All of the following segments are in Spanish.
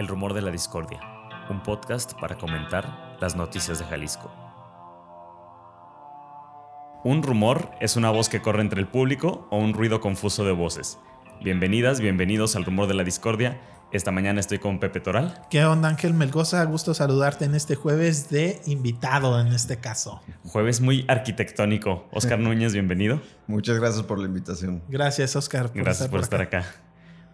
El rumor de la discordia, un podcast para comentar las noticias de Jalisco. Un rumor es una voz que corre entre el público o un ruido confuso de voces. Bienvenidas, bienvenidos al rumor de la discordia. Esta mañana estoy con Pepe Toral. ¿Qué onda Ángel Melgoza? Gusto saludarte en este jueves de invitado en este caso. Jueves muy arquitectónico. Oscar Núñez, bienvenido. Muchas gracias por la invitación. Gracias Oscar. Por gracias por estar acá.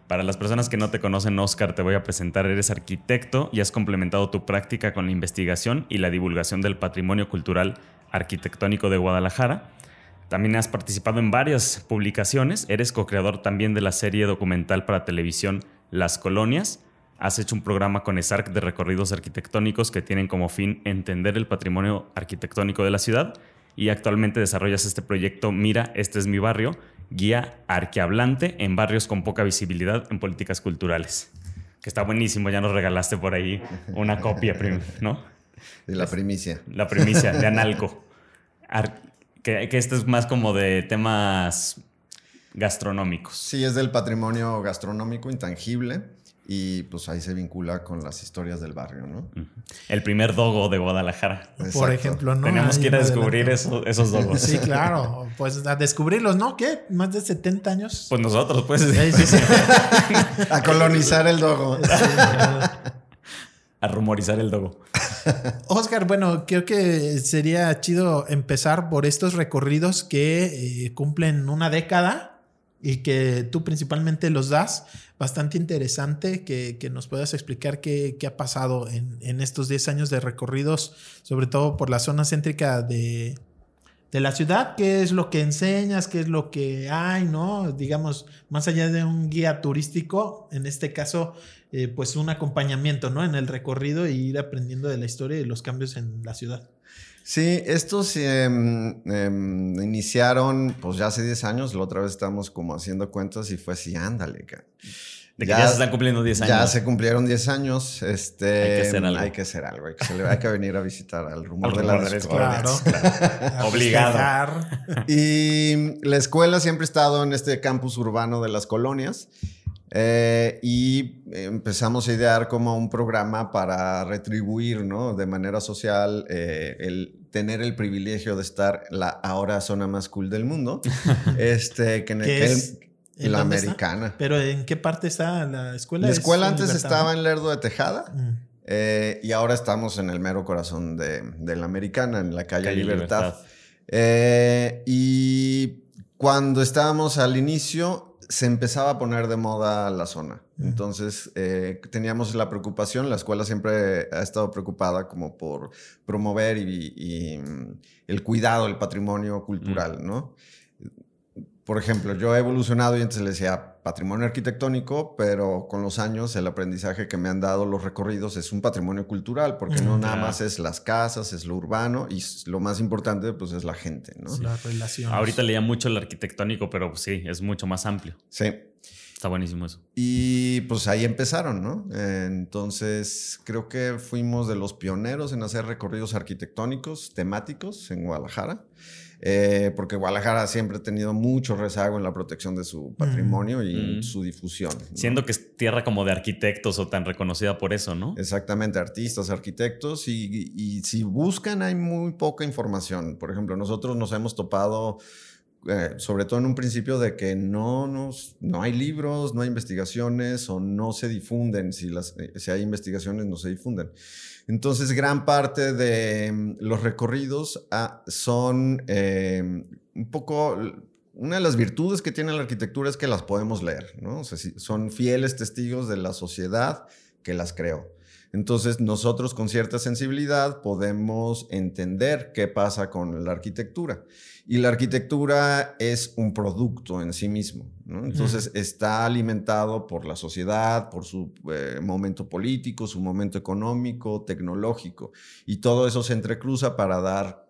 Para las personas que no te conocen, Oscar, te voy a presentar. Eres arquitecto y has complementado tu práctica con la investigación y la divulgación del patrimonio cultural arquitectónico de Guadalajara. También has participado en varias publicaciones. Eres co-creador también de la serie documental para televisión Las Colonias. Has hecho un programa con ESARC de recorridos arquitectónicos que tienen como fin entender el patrimonio arquitectónico de la ciudad. Y actualmente desarrollas este proyecto Mira, este es mi barrio, guía arquehablante en barrios con poca visibilidad en políticas culturales. Que está buenísimo, ya nos regalaste por ahí una copia, ¿no? De la primicia. La primicia, de Analco. que, que esto es más como de temas gastronómicos. Sí, es del patrimonio gastronómico intangible y pues ahí se vincula con las historias del barrio, ¿no? El primer dogo de Guadalajara. Por ejemplo, ¿no? Tenemos que ir a descubrir esos dogos. Sí, claro. Pues a descubrirlos, ¿no? ¿Qué? ¿Más de 70 años? Pues nosotros, pues. a colonizar el dogo. a rumorizar el dogo. Oscar, bueno, creo que sería chido empezar por estos recorridos que eh, cumplen una década y que tú principalmente los das. Bastante interesante que, nos puedas explicar qué, ha pasado en, estos 10 años de recorridos, sobre todo por la zona céntrica de, la ciudad, qué es lo que enseñas, qué es lo que hay, ¿no? Digamos, más allá de un guía turístico, en este caso, eh, pues un acompañamiento, ¿no? En el recorrido e ir aprendiendo de la historia y los cambios en la ciudad. Sí, estos em, iniciaron pues ya hace 10 años, la otra vez estamos como haciendo cuentas y fue así, ándale, De que ya, se están cumpliendo 10 años. Ya se cumplieron 10 años. Este, hay que hacer algo. Hay que hacer algo. Hay que, venir a visitar al rumor de la Claro. Obligado. y la escuela siempre ha estado en este campus urbano de las colonias. Eh, y empezamos a idear como un programa para retribuir, ¿no? De manera social, eh, el tener el privilegio de estar la ahora zona más cool del mundo. este, que, es? la americana. ¿Pero en qué parte está la escuela? La escuela antes estaba en Lerdo de Tejada. Mm. Eh, y ahora estamos en el mero corazón de, la americana, en la calle, Libertad. y cuando estábamos al inicio, se empezaba a poner de moda la zona. Entonces eh, teníamos la preocupación, la escuela siempre ha estado preocupada como por promover y, mm, el cuidado del patrimonio cultural, ¿no? Por ejemplo, yo he evolucionado y antes le decía patrimonio arquitectónico, pero con los años el aprendizaje que me han dado los recorridos es un patrimonio cultural, porque no nada más es las casas, es lo urbano y lo más importante pues es la gente, ¿no? La relación. Ahorita leía mucho el arquitectónico, pero pues, sí, es mucho más amplio. Sí. Está buenísimo eso. Y pues ahí empezaron, ¿no? Entonces creo que fuimos de los pioneros en hacer recorridos arquitectónicos temáticos en Guadalajara. Eh, porque Guadalajara siempre ha tenido mucho rezago en la protección de su patrimonio y su difusión. Siendo que es tierra como de arquitectos o tan reconocida por eso, ¿no? Exactamente, artistas, arquitectos, y, si buscan hay muy poca información. Por ejemplo, nosotros nos hemos topado... Eh, sobre todo en un principio de que no, nos, no hay libros, no hay investigaciones o no se difunden. Si, las, eh, si hay investigaciones, no se difunden. Entonces, gran parte de mm, los recorridos ah, son em, un poco... Una de las virtudes que tiene la arquitectura es que las podemos leer, ¿no? son fieles testigos de la sociedad que las creó. Entonces, nosotros con cierta sensibilidad podemos entender qué pasa con la arquitectura. Y la arquitectura es un producto en sí mismo. Entonces está alimentado por la sociedad, por su eh, momento político, su momento económico, tecnológico. Y todo eso se entrecruza para dar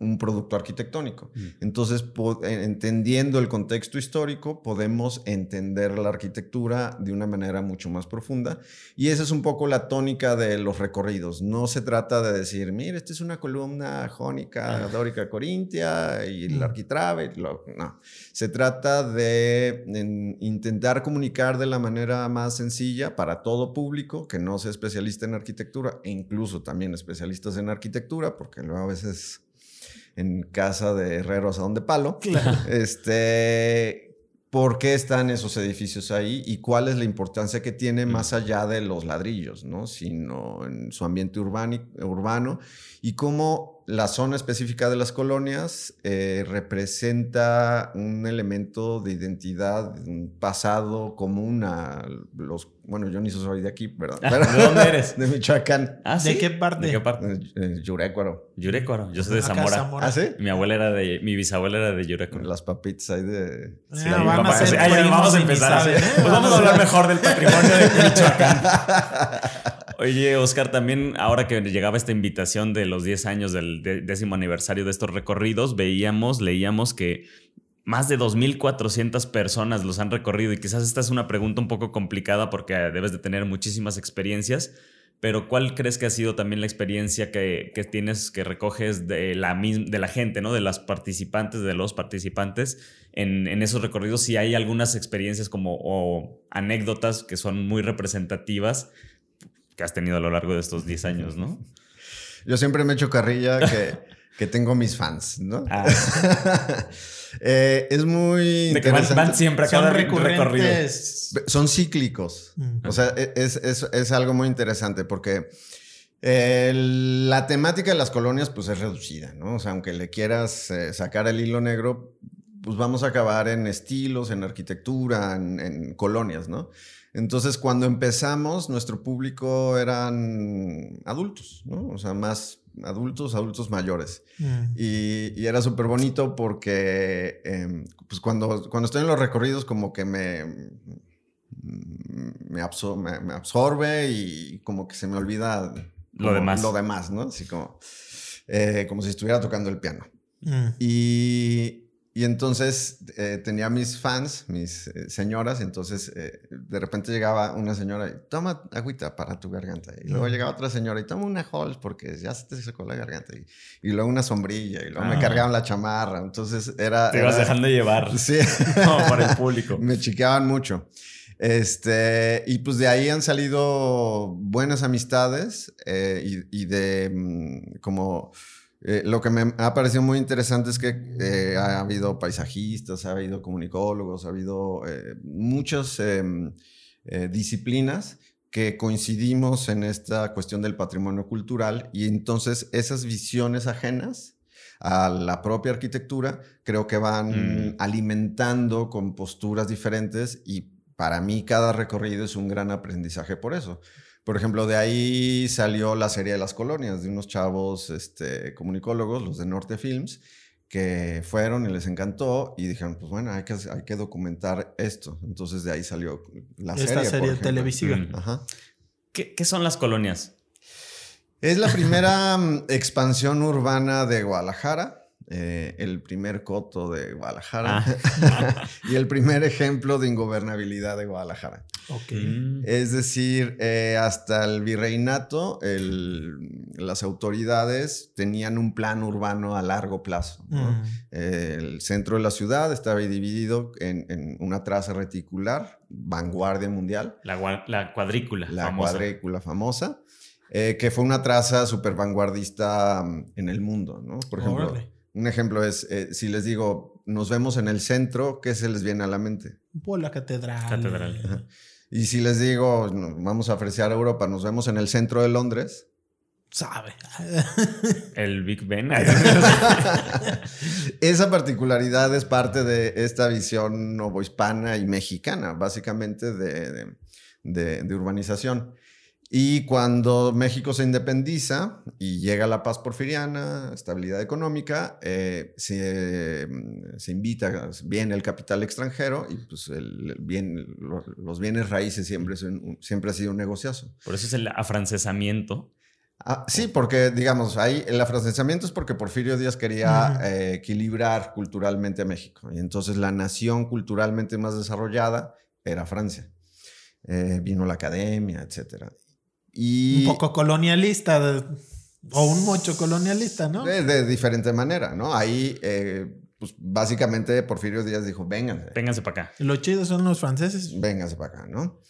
un producto arquitectónico. Entonces, entendiendo el contexto histórico, podemos entender la arquitectura de una manera mucho más profunda. Y esa es un poco la tónica de los recorridos. No se trata de decir, mira, esta es una columna jónica, dórica, corintia y el arquitrabe. No, se trata de intentar comunicar de la manera más sencilla para todo público que no sea especialista en arquitectura e incluso también especialistas en arquitectura, porque luego a veces en casa de herreros a donde palo. Este, ¿Por qué están esos edificios ahí y cuál es la importancia que tiene mm. más allá de los ladrillos, ¿no? sino en su ambiente urbano y cómo la zona específica de las colonias eh, representa un elemento de identidad, un pasado común a los... Bueno, yo ni soy de aquí, ¿verdad? ¿De dónde eres? De Michoacán. ¿Ah, ¿De qué parte? ¿De qué parte? Eh, eh, Yurécuaro. Yurécuaro. Yo soy de Zamora. ¿Ah, sí? Mi abuela era de... Mi bisabuela era de Yurécuaro. Las papitas ahí de... Sí, ah, vamos, a empezar. Pues vamos a hablar mejor del patrimonio de Michoacán. Oye, Oscar, también ahora que llegaba esta invitación de los 10 años del décimo aniversario de estos recorridos, veíamos, leíamos que más de 2.400 personas los han recorrido y quizás esta es una pregunta un poco complicada porque debes de tener muchísimas experiencias, pero ¿cuál crees que ha sido también la experiencia que, tienes, que recoges de la, de la gente, ¿no? de las participantes, de los participantes en, esos recorridos? Si hay algunas experiencias como o anécdotas que son muy representativas que has tenido a lo largo de estos 10 años, ¿no? Yo siempre me echo carrilla que, que tengo mis fans, ¿no? Ah. Eh, es muy interesante. Van, siempre a cada recorrido. Son cíclicos. Mm. O sea, e, es, es, es, algo muy interesante porque eh, la temática de las colonias pues es reducida, ¿no? O sea, aunque le quieras eh, sacar el hilo negro, pues vamos a acabar en estilos, en arquitectura, en, en colonias, ¿no? Entonces, cuando empezamos, nuestro público eran adultos, ¿no? O sea, más adultos, adultos mayores. Mm. Y, era súper bonito porque, em, pues cuando, cuando estoy en los recorridos, como que me, me, absorbe y como que se me olvida lo demás. Lo demás, ¿no? Así como, eh, como si estuviera tocando el piano. Mm. Y, y entonces eh, tenía mis fans, mis eh, señoras, entonces eh, de repente llegaba una señora y toma agüita para tu garganta. Y luego llegaba otra señora y toma una Halls porque ya se te secó la garganta. Y, luego una sombrilla y luego me ah. cargaban la chamarra. Entonces era... Te ibas dejando llevar. Sí. para el público. me chiqueaban mucho. Este, y pues de ahí han salido buenas amistades y, y, de mm, como eh, lo que me ha parecido muy interesante es que eh, ha habido paisajistas, ha habido comunicólogos, ha habido eh, muchas em, disciplinas que coincidimos en esta cuestión del patrimonio cultural y entonces esas visiones ajenas a la propia arquitectura creo que van mm. alimentando con posturas diferentes y para mí cada recorrido es un gran aprendizaje por eso. Por ejemplo, de ahí salió la serie de las colonias, de unos chavos este, comunicólogos, los de Norte Films, que fueron y les encantó y dijeron, pues bueno, hay que, hay que documentar esto. Entonces de ahí salió la serie. Esta serie televisiva. Ajá. ¿Qué, ¿Qué, son las colonias? Es la primera mm, expansión urbana de Guadalajara. Eh, el primer coto de Guadalajara ah. y el primer ejemplo de ingobernabilidad de Guadalajara. Mm. Es decir, eh, hasta el virreinato, las autoridades tenían un plan urbano a largo plazo. Mm. el centro de la ciudad estaba dividido en, una traza reticular, vanguardia mundial. La, cuadrícula. La cuadrícula famosa. Eh, que fue una traza súper vanguardista mm, en el mundo, ¿no? Por ejemplo, un ejemplo es, eh, si les digo, nos vemos en el centro, ¿qué se les viene a la mente? Pues la catedral. Catedral. Y si les digo, vamos a apreciar Europa, nos vemos en el centro de Londres. Sabe. El Big Ben. Esa particularidad es parte de esta visión novohispana y mexicana, básicamente de, de urbanización. Y cuando México se independiza y llega la paz porfiriana, estabilidad económica, eh, mm, se, invita, viene el capital extranjero y pues el, bien, los bienes raíces siempre, siempre ha sido un negociazo. Por eso es el afrancesamiento Ah, sí, porque, digamos, ahí el afrancesamiento es porque Porfirio Díaz quería eh, equilibrar culturalmente a México. Y entonces la nación culturalmente más desarrollada era Francia. Eh, vino la academia, etcétera. Y Un poco colonialista de- o un mucho colonialista, ¿no? de, de diferente manera, ¿no? Ahí, eh, pues básicamente Porfirio Díaz dijo, vénganse. Vénganse para acá. Lo chido son los franceses. Véngase para acá, ¿no?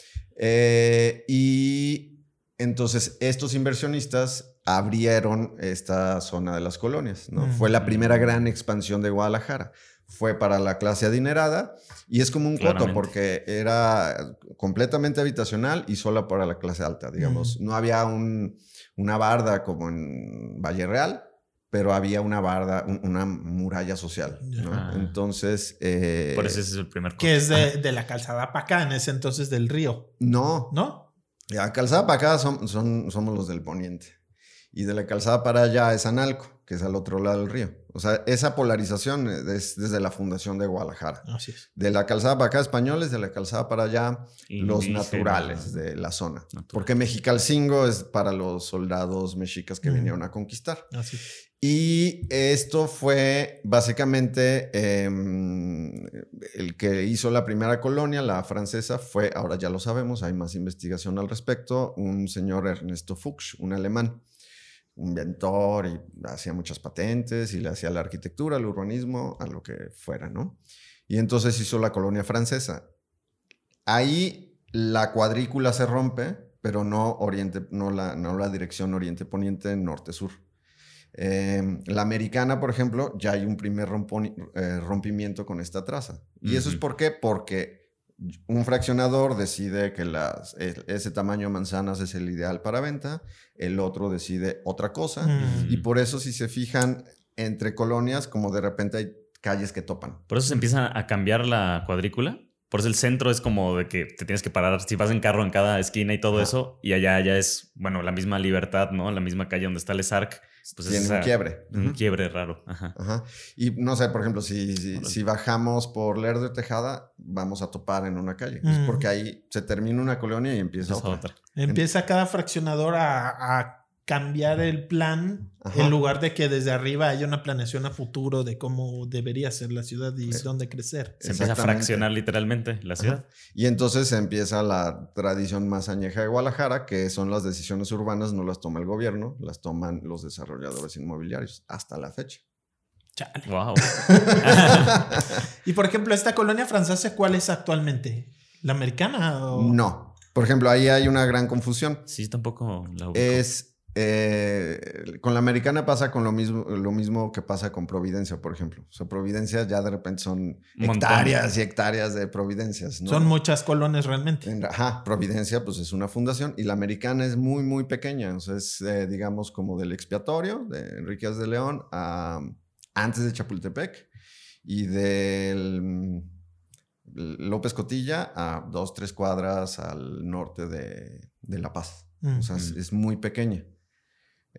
Eh, y entonces estos inversionistas abrieron esta zona de las colonias, ¿no? Mm. Fue la primera gran expansión de Guadalajara. Fue para la clase adinerada y es como un coto porque era completamente habitacional y solo para la clase alta, digamos. No había un- una barda como en Valle Real, pero había una barda, un- una muralla social, ¿no? Ah. Entonces... eh, Por eso ese es el primer Que es de, de la calzada para acá, en ese entonces del río, No, ¿no? Ya, calzada para acá son, son- somos los del poniente. Y de la calzada para allá es Analco, que es al otro lado del río. O sea, esa polarización es desde la fundación de Guadalajara. Así es. De la calzada para acá españoles, de la calzada para allá los naturales de la zona. Natural. Porque Mexicalcingo es para los soldados mexicas que Mm. vinieron a conquistar. Así es. Y esto fue básicamente em, el que hizo la primera colonia, la francesa, fue, ahora ya lo sabemos, hay más investigación al respecto, un señor Ernesto Fuchs, un alemán, inventor y hacía muchas patentes y le hacía la arquitectura, el urbanismo, a lo que fuera, ¿no? Y entonces hizo la colonia francesa. Ahí la cuadrícula se rompe, pero no, oriente, no, la, no la dirección oriente-poniente, norte-sur. Eh, la americana, por ejemplo, ya hay un primer eh, rompimiento con esta traza. ¿Y eso es por qué? Porque un fraccionador decide que las, ese tamaño de manzanas es el ideal para venta, el otro decide otra cosa. Mm. Y por eso, si se fijan entre colonias, como de repente hay calles que topan. Por eso se empieza a cambiar la cuadrícula. Por eso el centro es como de que te tienes que parar si vas en carro en cada esquina y todo eso. Y allá ya es, bueno, la misma libertad, ¿no? La misma calle donde está el ESARC. Pues es Tiene un quiebre. Un Ujú. quiebre raro. Ajá. Ajá. Y no sé, por ejemplo, si, si, si bajamos por Lerdo de Tejada, vamos a topar en una calle. Es Mm. porque ahí se termina una colonia y empieza Esa otra. otra. Empieza cada fraccionador a, a cambiar el plan Ajá. en lugar de que desde arriba haya una planeación a futuro de cómo debería ser la ciudad y Sí. dónde crecer. Se empieza a fraccionar literalmente la ciudad. Y entonces empieza la tradición más añeja de Guadalajara, que son las decisiones urbanas, no las toma el gobierno, las toman los desarrolladores inmobiliarios hasta la fecha. Chale. Wow. Y por ejemplo, esta colonia francesa, ¿cuál es actualmente? ¿La americana? O... No. Por ejemplo, ahí hay una gran confusión. sí, tampoco la ubico. Es. Eh, con la americana pasa con lo mismo, lo mismo que pasa con Providencia, por ejemplo. O sea, Providencia ya de repente son montón. hectáreas y hectáreas de Providencias. ¿no? Son muchas colonias realmente. En- Ajá, Providencia, pues es una fundación y la americana es muy, muy pequeña. O sea, es, eh, digamos, como del expiatorio de Enriquez de León a antes de Chapultepec y del mm, López Cotilla a dos, tres cuadras al norte de, de La Paz. O sea, es, es muy pequeña.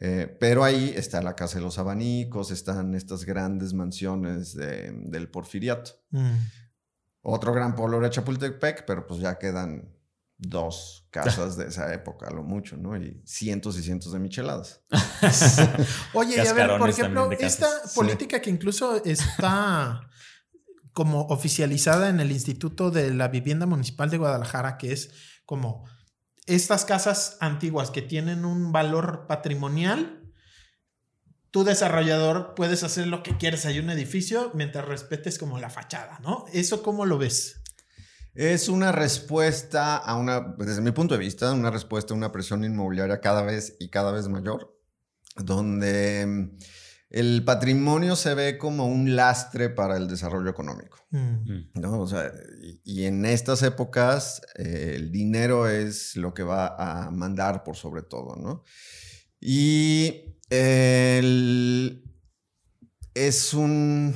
Eh, pero ahí está la Casa de los Abanicos, están estas grandes mansiones de- del Porfiriato. Mm. Otro gran polo era Chapultepec, pero pues ya quedan dos casas de esa época, a lo mucho, ¿no? Y cientos y cientos de micheladas. Oye, y a ver, por ejemplo, esta política que incluso está como oficializada en el Instituto de la Vivienda Municipal de Guadalajara, que es como estas casas antiguas que tienen un valor patrimonial, tu desarrollador puedes hacer lo que quieres hay un edificio mientras respetes como la fachada, ¿no? ¿Eso cómo lo ves? Es una respuesta a una, desde mi punto de vista, una respuesta a una presión inmobiliaria cada vez y cada vez mayor, donde el patrimonio se ve como un lastre para el desarrollo económico. Mm. Mm. ¿no? O sea, y, y en estas épocas eh, el dinero es lo que va a mandar por sobre todo, ¿no? Y el- es un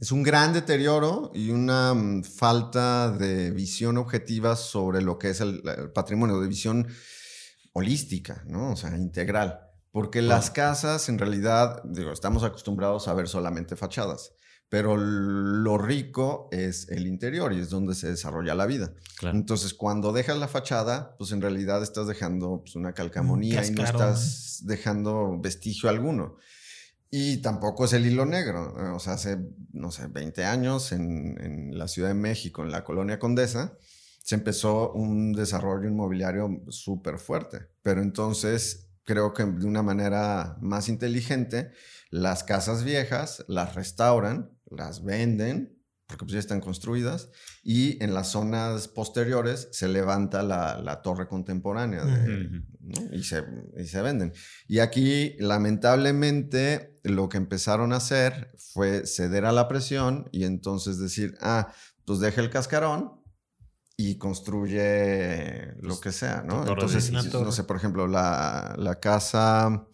es un gran deterioro y una mm, falta de visión objetiva sobre lo que es el, el patrimonio, de visión holística, ¿no? O sea, integral. Porque las casas, en realidad, digo, estamos acostumbrados a ver solamente fachadas. pero lo rico es el interior y es donde se desarrolla la vida. Entonces, cuando dejas la fachada, pues en realidad estás dejando pues, una calcamonía y no estás dejando vestigio alguno. Y tampoco es el hilo negro. O sea, hace, no sé, 20 años en, en la Ciudad de México, en la colonia Condesa, se empezó un desarrollo inmobiliario súper fuerte. Pero entonces creo que de una manera más inteligente, las casas viejas las restauran, las venden, porque pues ya están construidas, y en las zonas posteriores se levanta la, torre contemporánea y, se, y se venden. Y aquí, lamentablemente, lo que empezaron a hacer fue ceder a la presión y entonces decir, ah, pues deja el cascarón, y construye lo pues, que sea, ¿no? Entonces, no sé, por ejemplo, la, la, casa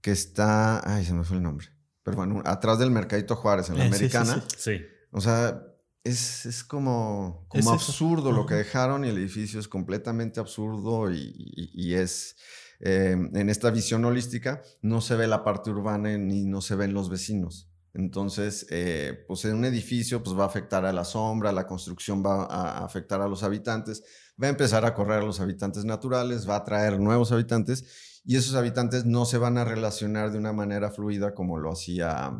que está, ay, se me fue el nombre, pero bueno, atrás del Mercadito Juárez, en la eh, Americana. Sí, O sea, es, es como, como absurdo lo que dejaron y el edificio es completamente absurdo y, y, es... Eh, en esta visión holística no se ve la parte urbana ni no se ven los vecinos. Entonces, eh, pues en un edificio pues va a afectar a la sombra, la construcción va a afectar a los habitantes, va a empezar a correr a los habitantes naturales, va a traer nuevos habitantes y esos habitantes no se van a relacionar de una manera fluida como lo hacía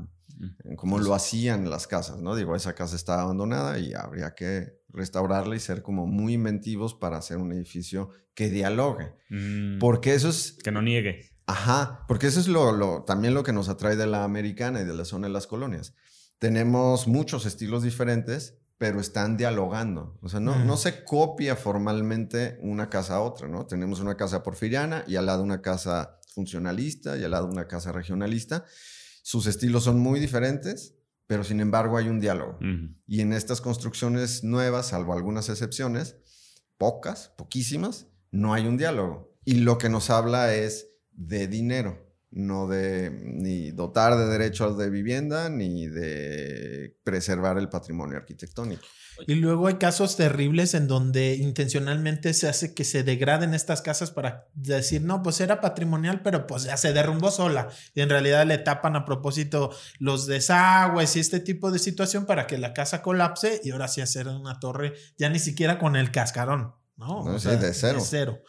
como lo hacían las casas, ¿no? Digo, esa casa está abandonada y habría que restaurarla y ser como muy inventivos para hacer un edificio que dialogue. Mm. Porque eso es... Que no niegue. Ajá, porque eso es lo, también lo que nos atrae de la americana y de la zona de las colonias. Tenemos muchos estilos diferentes, pero están dialogando. O sea, no, no se copia formalmente una casa a otra, ¿no? Tenemos una casa porfiriana y al lado una casa funcionalista y al lado una casa regionalista. Sus estilos son muy diferentes, pero sin embargo hay un diálogo. Y en estas construcciones nuevas, salvo algunas excepciones, pocas, poquísimas, no hay un diálogo. Y lo que nos habla es de dinero, no de ni dotar de derechos de vivienda ni de preservar el patrimonio arquitectónico. Y luego hay casos terribles en donde intencionalmente se hace que se degraden estas casas para decir, no, pues era patrimonial, pero pues ya se derrumbó sola. Y en realidad le tapan a propósito los desagües y este tipo de situación para que la casa colapse y ahora sí hacer una torre ya ni siquiera con el cascarón, ¿no? no de cero. De cero.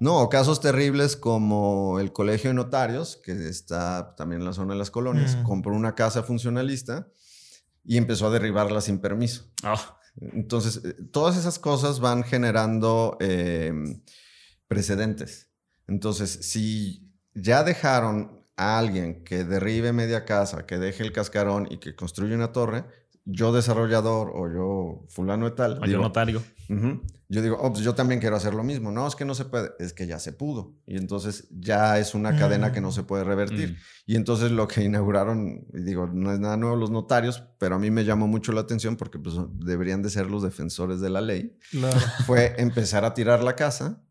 No, casos terribles como el Colegio de Notarios, que está también en la zona de las colonias, mm. compró una casa funcionalista y empezó a derribarla sin permiso. Ah. Entonces, eh, todas esas cosas van generando em, precedentes. Entonces, si ya dejaron a alguien que derribe media casa, que deje el cascarón y que construye una torre, yo desarrollador o yo fulano de tal. O yo notario. Yo digo, oh, pues yo también quiero hacer lo mismo. No, es que no se puede, es que ya se pudo. Y entonces ya es una cadena que no se puede revertir. Mm. Y entonces lo que inauguraron, y digo, no es nada nuevo los notarios, pero a mí me llamó mucho la atención porque pues, deberían de ser los defensores de la ley. Fue empezar a tirar la casa,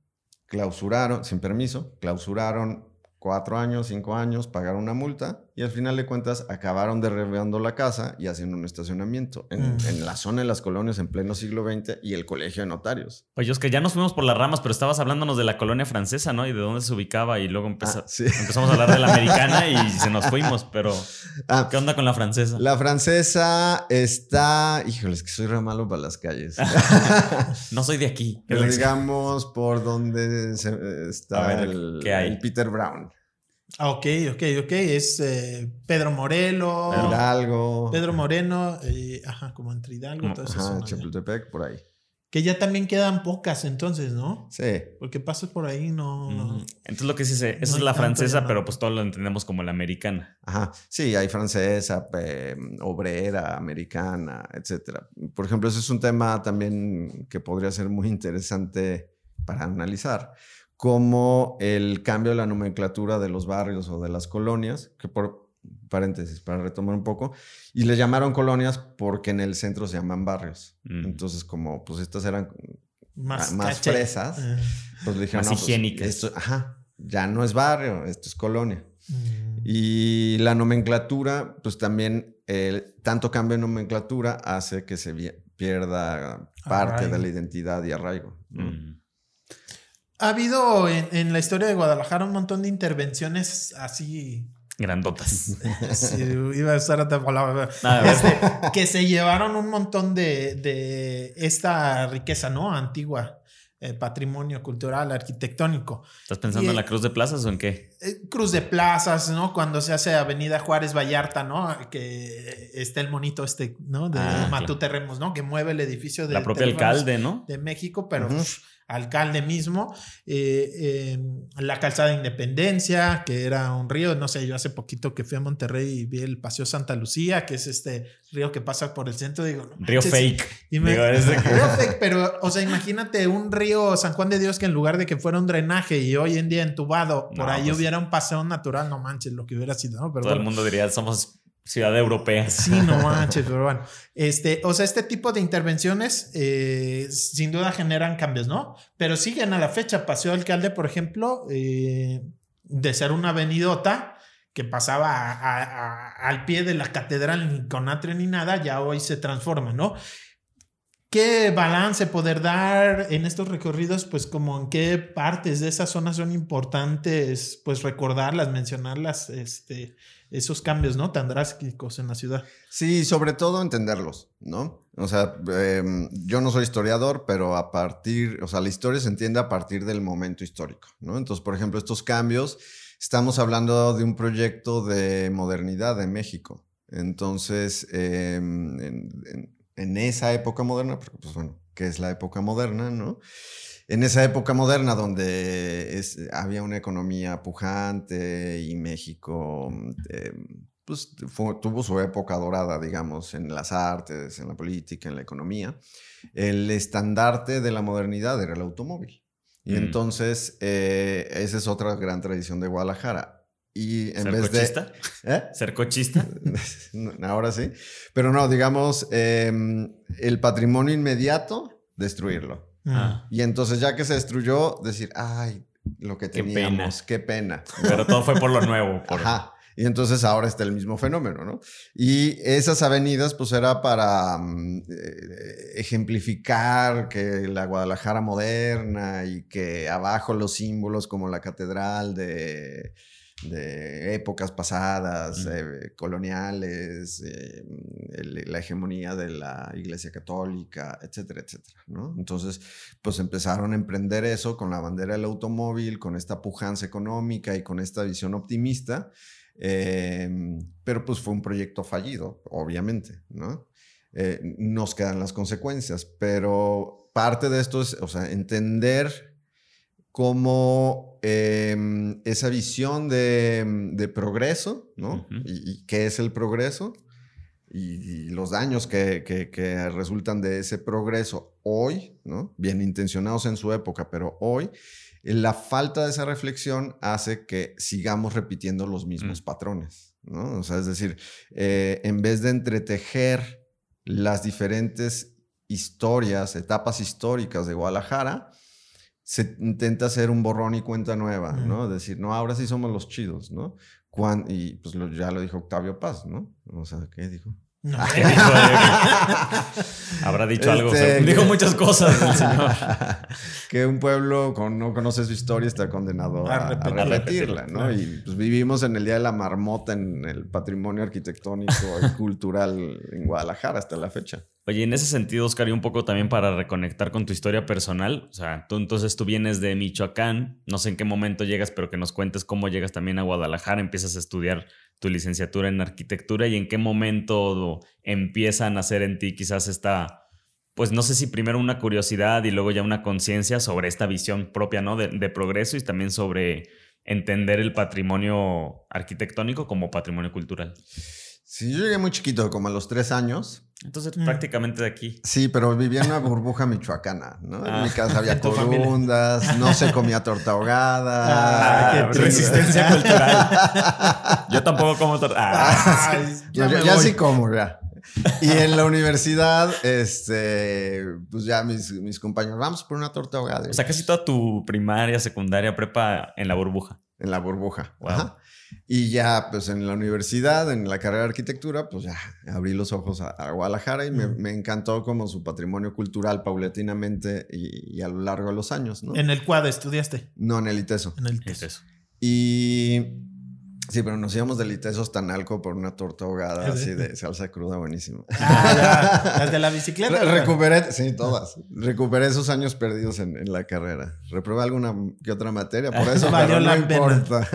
clausuraron, sin permiso, clausuraron cuatro años, cinco años, pagar una multa y al final de cuentas acabaron derribando la casa y haciendo un estacionamiento en, mm. la zona de las colonias en pleno siglo XX y el colegio de notarios. Oye, es que ya nos fuimos por las ramas, pero estabas hablándonos de la colonia francesa, ¿no? Y de dónde se ubicaba y luego ah, empezamos a hablar de la americana y se nos fuimos, pero ah. ¿qué onda con la francesa? La francesa está, híjole, es que soy re malo para las calles. no soy de aquí. digamos por donde está el, el Peter Brown. Ah, ok, ok, ok. Es eh, Pedro Morelo. Hidalgo. Pedro Moreno, eh, ajá, como entre Hidalgo. ajá, Chapultepec, por ahí. Que ya también quedan pocas entonces, ¿no? Sí. Porque pasas por ahí, no. Entonces lo que sí esa es la francesa, pero pues todo lo entendemos como la americana. Ajá. Sí, hay francesa, obrera, americana, etcétera. Por ejemplo, ese es un tema también que podría ser muy interesante para analizar como el cambio de la nomenclatura de los barrios o de las colonias, que por paréntesis, para retomar un poco, y le llamaron colonias porque en el centro se llaman barrios. Mm. Entonces, como pues estas eran más, más fresas, ah. pues le dijeron, más pues, higiénicas. esto, ajá, ya no es barrio, esto es colonia. Mm. Y la nomenclatura, pues también el tanto cambio de nomenclatura hace que se pierda parte de la identidad y arraigo. Mm. Ha habido en, la historia de Guadalajara un montón de intervenciones así Grandotas. Sí, iba a usar otra palabra. Este, que se llevaron un montón de, de esta riqueza, ¿no? Antigua, eh, patrimonio cultural, arquitectónico. ¿Estás pensando Y- en la Cruz de Plazas o en qué? Eh, Cruz de Plazas, ¿no? Cuando se hace Avenida Juárez Vallarta, ¿no? Que está el monito este, ¿no? De Ah, Matute Remos, ¿no? Que mueve el edificio de La propia alcalde, ¿no? de México, pero alcalde mismo. Eh, eh, la calzada de Independencia, que era un río, no sé, yo hace poquito que fui a Monterrey y vi el Paseo Santa Lucía, que es este río que pasa por el centro, digo, no Río manches, fake. y me- Digo, Río fake, pero, o sea, imagínate un río San Juan de Dios que en lugar de que fuera un drenaje y hoy en día entubado, por No, ahí pues- hubiera un paseo natural, no manches, lo que hubiera sido, ¿no? Pero Todo el mundo diría, somos ciudad europea. Sí, no manches, pero bueno. Este, o sea, este tipo de intervenciones eh, sin duda generan cambios, ¿no? Pero siguen a la fecha. Paseo Alcalde, por ejemplo, eh, de ser una avenidota que pasaba a- a- a- al pie de la catedral ni con atrio ni nada, ya hoy se transforma, ¿no? ¿Qué balance poder dar en estos recorridos? Pues como en qué partes de esa zona son importantes, pues recordarlas, mencionarlas, este, esos cambios, ¿no? Tan drásticos en la ciudad. Sí, sobre todo entenderlos, ¿no? O sea, em, yo no soy historiador, pero a partir, o sea, la historia se entiende a partir del momento histórico, ¿no? Entonces, por ejemplo, estos cambios, estamos hablando de un proyecto de modernidad de México. Entonces, em, en, en- esa época moderna, porque pues bueno, ¿qué es la época moderna, no? En esa época moderna donde es- había una economía pujante y México em, pues, fue- tuvo su época dorada, digamos, en las artes, en la política, en la economía, el estandarte de la modernidad era el automóvil. Y Mm. entonces, eh, esa es otra gran tradición de Guadalajara. Y en ¿Ser vez cochista? de... ¿Eh? ¿Ser cochista? Ahora sí. Pero no, digamos, em, el patrimonio inmediato, destruirlo. Ah. Y entonces ya que se destruyó, decir, ay, lo que Qué teníamos, qué pena. Pero todo fue por lo nuevo. por- Ajá. Y entonces ahora está el mismo fenómeno, ¿no? Y esas avenidas, pues era para mm, eh, ejemplificar que la Guadalajara moderna y que abajo los símbolos como la catedral de, de épocas pasadas, Mm. eh, coloniales, eh, el- la hegemonía de la Iglesia Católica, etcétera, etcétera, ¿no? Entonces, pues empezaron a emprender eso con la bandera del automóvil, con esta pujanza económica y con esta visión optimista. Eh, pero pues fue un proyecto fallido, obviamente, ¿no? Eh, nos quedan las consecuencias, pero parte de esto es, o sea, entender cómo eh, esa visión de, de progreso, ¿no? Y, y qué es el progreso y, y los daños que, que- que resultan de ese progreso hoy, ¿no? Bien intencionados en su época, pero hoy, la falta de esa reflexión hace que sigamos repitiendo los mismos Mm. patrones, ¿no? O sea, es decir, eh, en vez de entretejer las diferentes historias, etapas históricas de Guadalajara, se intenta hacer un borrón y cuenta nueva. ¿no? Decir, no, ahora sí somos los chidos, ¿no? Cuan- y pues lo- ya lo dijo Octavio Paz, ¿no? O sea, ¿qué dijo? No. ¿Qué dijo? Habrá dicho algo. Este. Dijo muchas cosas el señor. que un pueblo con, no conoce su historia está condenado A a, a repetirla. repetirla, ¿no? Claro. Y pues vivimos en el Día de la Marmota en el patrimonio arquitectónico y cultural en Guadalajara hasta la fecha. Oye, en ese sentido, Oscar, y un poco también para reconectar con tu historia personal, o sea, tú entonces tú vienes de Michoacán, no sé en qué momento llegas, pero que nos cuentes cómo llegas también a Guadalajara, empiezas a estudiar tu licenciatura en arquitectura y en qué momento empieza a nacer en ti quizás esta, pues no sé si primero una curiosidad y luego ya una conciencia sobre esta visión propia, ¿no? De, de progreso y también sobre entender el patrimonio arquitectónico como patrimonio cultural. Sí, yo llegué muy chiquito, como a los tres años. Entonces, Mm. prácticamente de aquí. Sí, pero vivía en una burbuja michoacana, ¿no? En Ah, mi casa había corundas, no se comía torta ahogada. Ah, qué triste. resistencia cultural. Yo tampoco como tor- Ah, Ya, sí como, ya. Y en la universidad, este, pues ya mis, mis compañeros, vamos por una torta ahogada. O sea, casi toda tu primaria, secundaria, prepa en la burbuja. En la burbuja. Wow. Ajá. Y ya, pues en la universidad, en la carrera de arquitectura, pues ya abrí los ojos a, a Guadalajara y me, me encantó como su patrimonio cultural paulatinamente y, y a lo largo de los años, ¿no? En el cuadro estudiaste. no, en el ITESO. En el Es eso. Y Sí, pero nos íbamos de litesos Tanalco por una torta ahogada así de salsa cruda buenísima. Ah, ya. Las de la bicicleta. Re- recuperé, sí, todas. Recuperé esos años perdidos en, en la carrera. Reprobé alguna que otra materia, por eso, Valió pero no la pena. importa.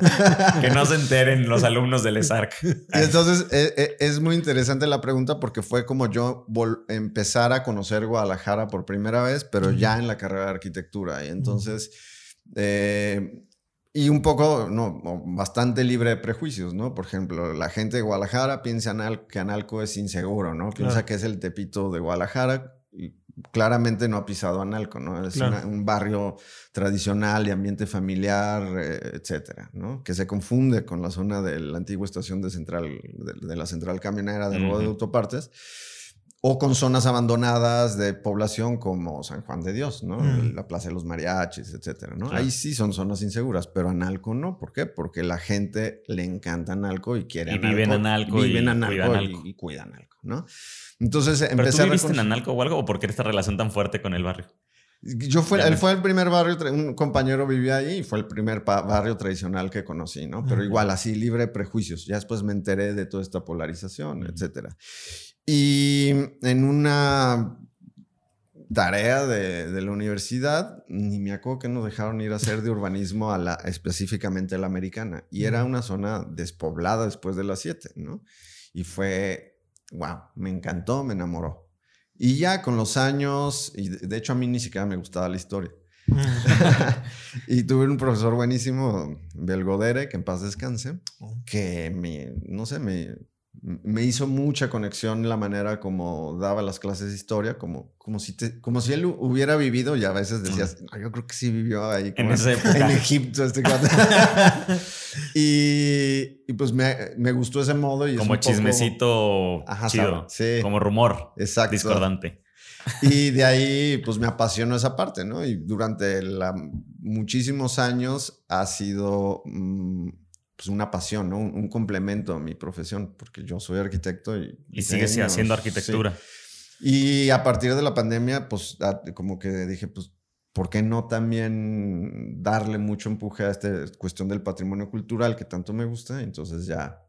Que no se enteren los alumnos del ESARC. Y entonces eh, eh, es muy interesante la pregunta porque fue como yo empezar a conocer Guadalajara por primera vez, pero ya en la carrera de arquitectura. Y entonces, eh, y un poco, no, bastante libre de prejuicios, ¿no? Por ejemplo, la gente de Guadalajara piensa Anal- que Analco es inseguro, ¿no? Piensa Claro. que es el Tepito de Guadalajara. Y claramente no ha pisado Analco, ¿no? Es Claro. una- un barrio tradicional de ambiente familiar, eh, etcétera, ¿no? Que se confunde con la zona de la antigua estación de central, de, de la central camionera de robo de autopartes, o con zonas abandonadas de población como San Juan de Dios, ¿no? Mm. La Plaza de los Mariachis, etcétera, ¿no? Claro. Ahí sí son zonas inseguras, pero Analco no. ¿Por qué? Porque la gente le encanta Analco y quiere Y vive en Analco y viven cuida Analco Analco. y, y cuida Analco, ¿no? Entonces ¿Pero empecé tú a viviste en Analco o algo? ¿O por qué esta relación tan fuerte con el barrio? yo fue, él fue el primer barrio, un compañero vivía ahí y fue el primer barrio tradicional que conocí, ¿no? Pero Ujú. igual, así libre de prejuicios. Ya después me enteré de toda esta polarización, etcétera. Y en una tarea de, de la universidad, ni me acuerdo que nos dejaron ir a hacer de urbanismo a la, específicamente a la americana. Y era una zona despoblada después de las 7, ¿no? Y fue, wow, me encantó, me enamoró. Y ya con los años, y de hecho a mí ni siquiera me gustaba la historia. Y tuve un profesor buenísimo, Belgodere, que en paz descanse, que me, no sé, me, me hizo mucha conexión la manera como daba las clases de historia, como, como, si, te- como si él hubiera vivido y a veces decías, "No, yo creo que sí vivió ahí. En como esa época. En Egipto, este y, y pues me, me gustó ese modo. Y es Como poco- chismecito Ajá, chido. sí. Como rumor Exacto. discordante. Y de ahí, pues me apasionó esa parte, ¿no? Y durante la- muchísimos años ha sido mm, pues una pasión, ¿no? Un, un complemento a mi profesión, porque yo soy arquitecto y... Y sigues diseño, haciendo sí. arquitectura. Y a partir de la pandemia, pues a- como que dije, pues, ¿por qué no también darle mucho empuje a esta cuestión del patrimonio cultural que tanto me gusta? Entonces ya,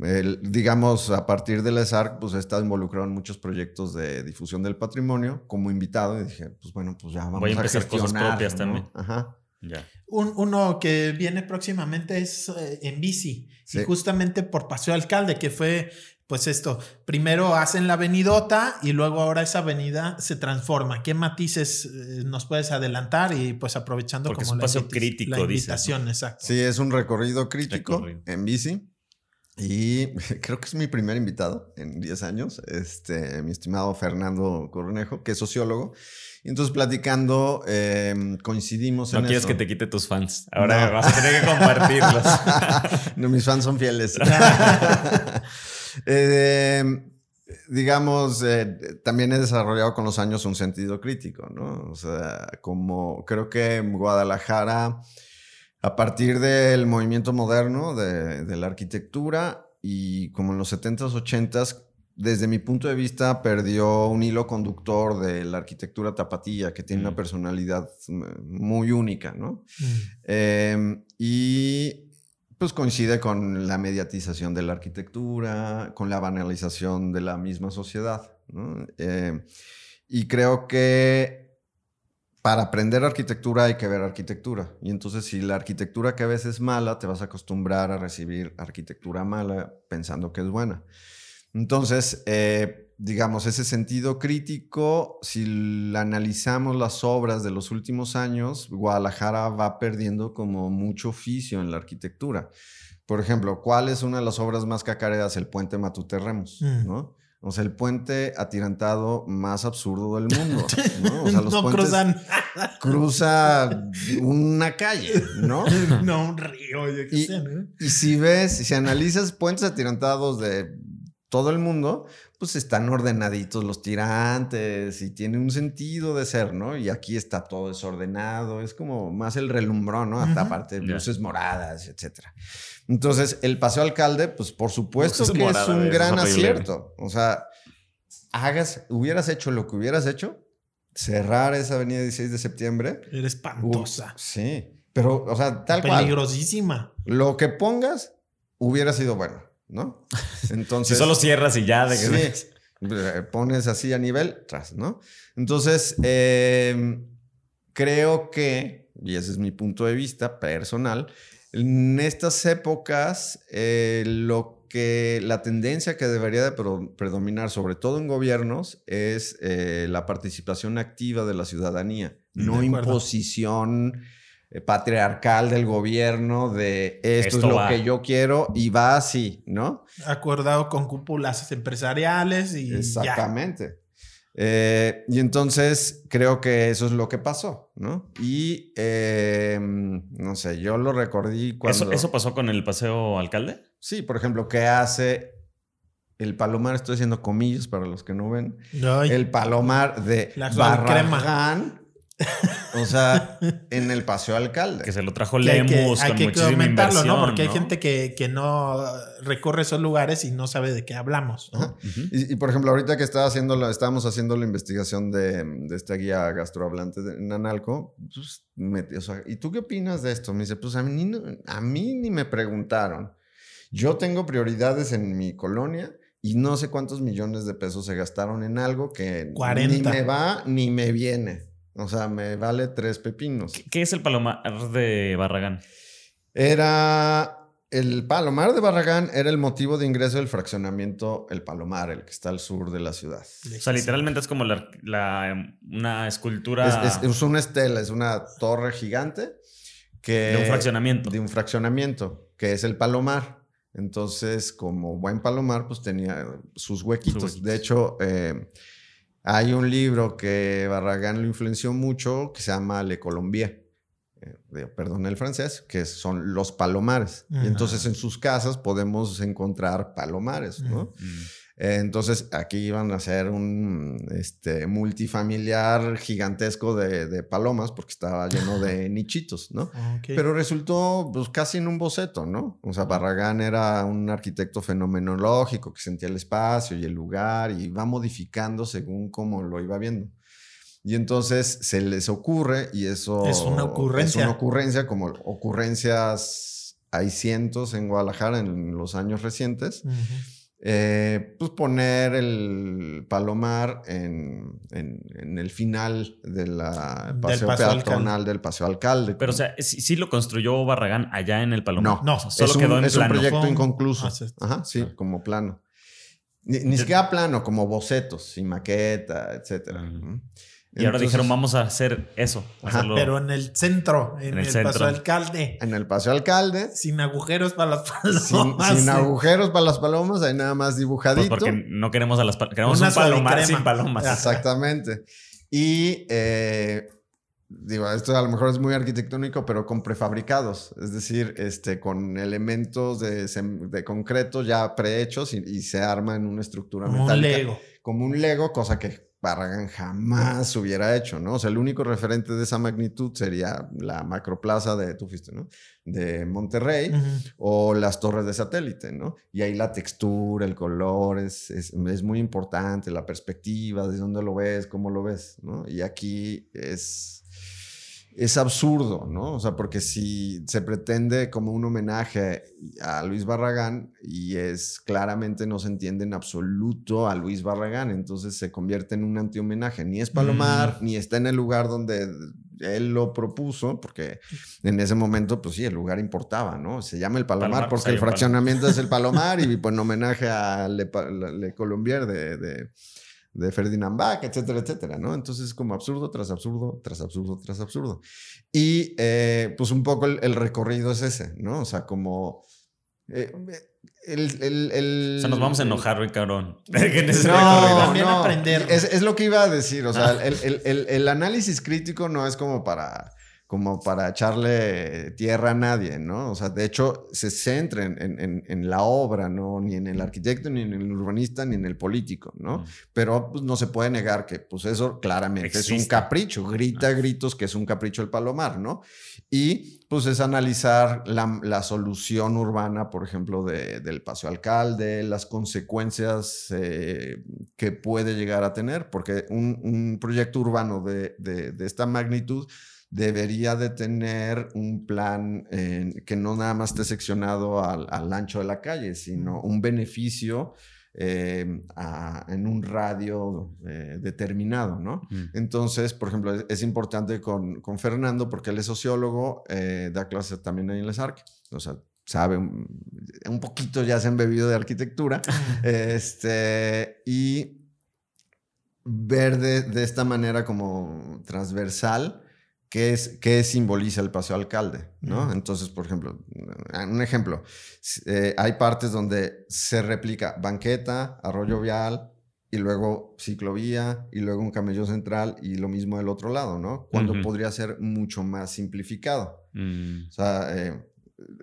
el- digamos, a partir de la ESARC, pues estado involucrado en muchos proyectos de difusión del patrimonio como invitado y dije, pues bueno, pues ya vamos Voy a a, empezar cosas propias ¿no? también. Ajá. Ya. Un- uno que viene próximamente es eh, en bici. Sí. Y justamente por Paseo Alcalde, que fue, pues esto, primero hacen la avenidota y luego ahora esa avenida se transforma. ¿Qué matices eh, nos puedes adelantar? Y pues aprovechando Porque es como un la, crítico, la dices, invitación, exacto. Sí, es un recorrido crítico Recorrido. en bici. Y creo que es mi primer invitado en 10 años, este, mi estimado Fernando Cornejo, que es sociólogo. Y entonces platicando, eh, coincidimos No en quieres eso. que te quite tus fans. Ahora No. vas a tener que compartirlos. no, mis fans son fieles. Eh, digamos, eh, también he desarrollado con los años un sentido crítico, ¿no? O sea, como creo que en Guadalajara, a partir del movimiento moderno de, de la arquitectura y como en los 70s, 80s, desde mi punto de vista, perdió un hilo conductor de la arquitectura tapatía, que tiene Mm. una personalidad mm, muy única, ¿no? Mm. Eh, y pues coincide con la mediatización de la arquitectura, con la banalización de la misma sociedad. ¿no? Eh, y creo que para aprender arquitectura hay que ver arquitectura. Y entonces si la arquitectura que ves es mala, te vas a acostumbrar a recibir arquitectura mala pensando que es buena. Entonces, eh, digamos, ese sentido crítico, si analizamos las obras de los últimos años, Guadalajara va perdiendo como mucho oficio en la arquitectura. Por ejemplo, ¿cuál es una de las obras más cacareas? El puente Matuterremos, Mm. ¿no? O sea, el puente atirantado más absurdo del mundo, ¿no? O sea, los no puentes cruzan. cruza una calle, ¿no? no, un río, yo qué Y- sé, ¿no? Y si ves, si analizas puentes atirantados de todo el mundo, pues están ordenaditos los tirantes y tiene un sentido de ser, ¿no? Y aquí está todo desordenado, es como más el relumbrón, ¿no? Hasta aparte, Ya. luces moradas, etcétera. Entonces, el paseo alcalde, pues por supuesto Luces que es un es gran horrible. acierto. O sea, hagas, hubieras hecho lo que hubieras hecho, cerrar esa avenida 16 de septiembre. Era uh, espantosa. sí, pero, o sea, tal cual. Peligrosísima. Lo que pongas hubiera sido bueno, ¿no? Entonces... si solo cierras y ya de que... Sí, pones así a nivel, tras, ¿no? Entonces, em, creo que, y ese es mi punto de vista personal, en estas épocas, eh, lo que la tendencia que debería de predominar, sobre todo en gobiernos, es eh, la participación activa de la ciudadanía, no imposición eh, patriarcal del gobierno de esto, es lo que yo quiero y va así, ¿no? Acordado con cúpulas empresariales y exactamente. Eh, y entonces creo que eso es lo que pasó, ¿no? Y em, no sé, yo lo recordé cuando... ¿Eso, pasó con el paseo alcalde? Sí, por ejemplo, ¿qué hace el palomar? Estoy haciendo comillas para los que no ven. El palomar de Barragán o sea, en el paseo alcalde. Que se lo trajo Lemus. Hay que, hay que aumentarlo, ¿no? Porque hay gente que, que, no recorre esos lugares y no sabe de qué hablamos. Y, por ejemplo, ahorita que estaba haciendo estábamos haciendo la investigación de, de esta guía gastrohablante en Analco, pues, o sea, ¿y tú qué opinas de esto? Me dice, pues a mí, a mí ni me preguntaron. Yo tengo prioridades en mi colonia y no sé cuántos millones de pesos se gastaron en algo que ni me va ni me viene. O sea, me vale tres pepinos. ¿Qué, es el palomar de Barragán? Era. El Palomar de Barragán era el motivo de ingreso del fraccionamiento El Palomar, el que está al sur de la ciudad. O sea, literalmente es como la, una escultura. Es, una estela, es una torre gigante. Que, de un fraccionamiento. De un fraccionamiento, que es el Palomar. Entonces, como buen Palomar, pues tenía sus huequitos. De hecho, eh, hay un libro que Barragán lo influenció mucho que se llama Le Colombier, eh, perdón el francés, que son los palomares. Y entonces en sus casas podemos encontrar palomares, ¿no? Entonces aquí iban a hacer un este, multifamiliar gigantesco de, palomas porque estaba lleno de nichitos, ¿no? Pero resultó pues, casi en un boceto, ¿no? O sea, Barragán era un arquitecto fenomenológico que sentía el espacio y el lugar y va modificando según cómo lo iba viendo. Y entonces se les ocurre, y eso es una ocurrencia. Es una ocurrencia, como ocurrencias hay cientos en Guadalajara en los años recientes. Eh, pues poner el palomar en, el final de la paseo, peatonal del paseo alcalde. Pero, o sea, ¿sí, lo construyó Barragán allá en el palomar? No, no solo quedó en es un proyecto inconcluso. Ajá, sí, como plano. Ni, siquiera plano, como bocetos y maqueta, etcétera. Y ahora dijeron, vamos a hacer eso. pero en el centro, en, el, Paseo Alcalde. En el Paseo Alcalde. Sin agujeros para las palomas. Sin, agujeros para las palomas, hay nada más dibujadito. Pues porque no queremos a las palomas. Queremos un palomar sin palomas. Exactamente. Y eh, digo, esto a lo mejor es muy arquitectónico, pero con prefabricados. Es decir, este, con elementos de, de concreto ya prehechos y, y, se arma en una estructura como metálica. Un Lego. Como un Lego, cosa que Barragán jamás hubiera hecho, ¿no? O sea, el único referente de esa magnitud sería la macroplaza de, tú fuiste, ¿no? De Monterrey o las torres de satélite, ¿no? Y ahí la textura, el color es, es, es, muy importante, la perspectiva, de dónde lo ves, cómo lo ves, ¿no? Y aquí es es absurdo, ¿no? O sea, porque si se pretende como un homenaje a Luis Barragán y es claramente no se entiende en absoluto a Luis Barragán, entonces se convierte en un anti-homenaje. Ni es Palomar, mm. ni está en el lugar donde él lo propuso, porque en ese momento, pues sí, el lugar importaba, ¿no? Se llama el Palomar, porque el fraccionamiento es el Palomar y pues en homenaje a Le, Colombier de de Ferdinand Bach, etcétera, etcétera, ¿no? Entonces es como absurdo tras absurdo, tras absurdo, tras absurdo. Y eh, pues un poco el, recorrido es ese, ¿no? O sea, como... Eh, el, el, o sea, nos vamos a enojar, hoy, cabrón. no, también aprender. Es, es, lo que iba a decir. O sea, el, análisis crítico no es como para como para echarle tierra a nadie, ¿no? O sea, de hecho, se centra en, la obra, ¿no? Ni en el arquitecto, ni en el urbanista, ni en el político, ¿no? Mm. Pero pues, no se puede negar que, pues eso claramente es un capricho, grita ah. gritos que es un capricho el palomar, ¿no? Y pues es analizar la, solución urbana, por ejemplo, del paseo alcalde, las consecuencias eh, que puede llegar a tener, porque un, proyecto urbano de, de esta magnitud debería de tener un plan eh, que no nada más esté seccionado al, al ancho de la calle, sino un beneficio eh, a- en un radio eh, determinado, ¿no? Mm. Entonces, por ejemplo, es, es importante con, con Fernando porque él es sociólogo, da clases también ahí en el SARC, o sea, sabe un, un poquito ya se han bebido de arquitectura, este, y ver de, de esta manera como transversal qué, es, qué simboliza el paseo alcalde, ¿no? Ujú. Entonces, por ejemplo, un ejemplo, eh, hay partes donde se replica banqueta, arroyo vial, y luego ciclovía, y luego un camello central, y lo mismo del otro lado, ¿no? Cuando Ujú. podría ser mucho más simplificado. Mm. O sea, eh,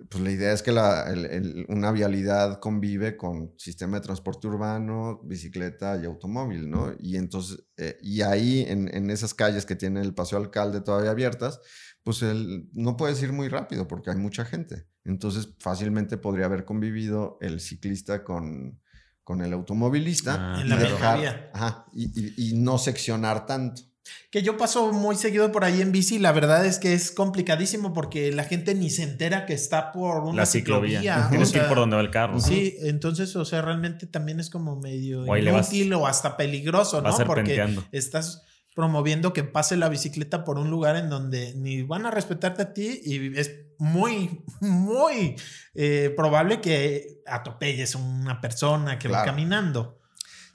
pues la idea es que la- el- el- una vialidad convive con sistema de transporte urbano, bicicleta y automóvil, ¿no? Y entonces, eh, y ahí en, en esas calles que tiene el Paseo Alcalde todavía abiertas, pues el, no puedes ir muy rápido porque hay mucha gente. Entonces, fácilmente podría haber convivido el ciclista con, con el automovilista Ah, En la dejar, vía. ajá, y, y- y no seccionar tanto. Que yo paso muy seguido por ahí en bici. La verdad es que es complicadísimo porque la gente ni se entera que está por una La ciclovía. ciclovía. o Tienes que ir por donde va el carro. Sí, entonces, o sea, realmente también es como medio O vas- inútil o hasta peligroso, ¿no? Porque estás promoviendo que pase la bicicleta por un lugar en donde ni van a respetarte a ti y es muy, muy eh, probable que atropelles a una persona que va caminando.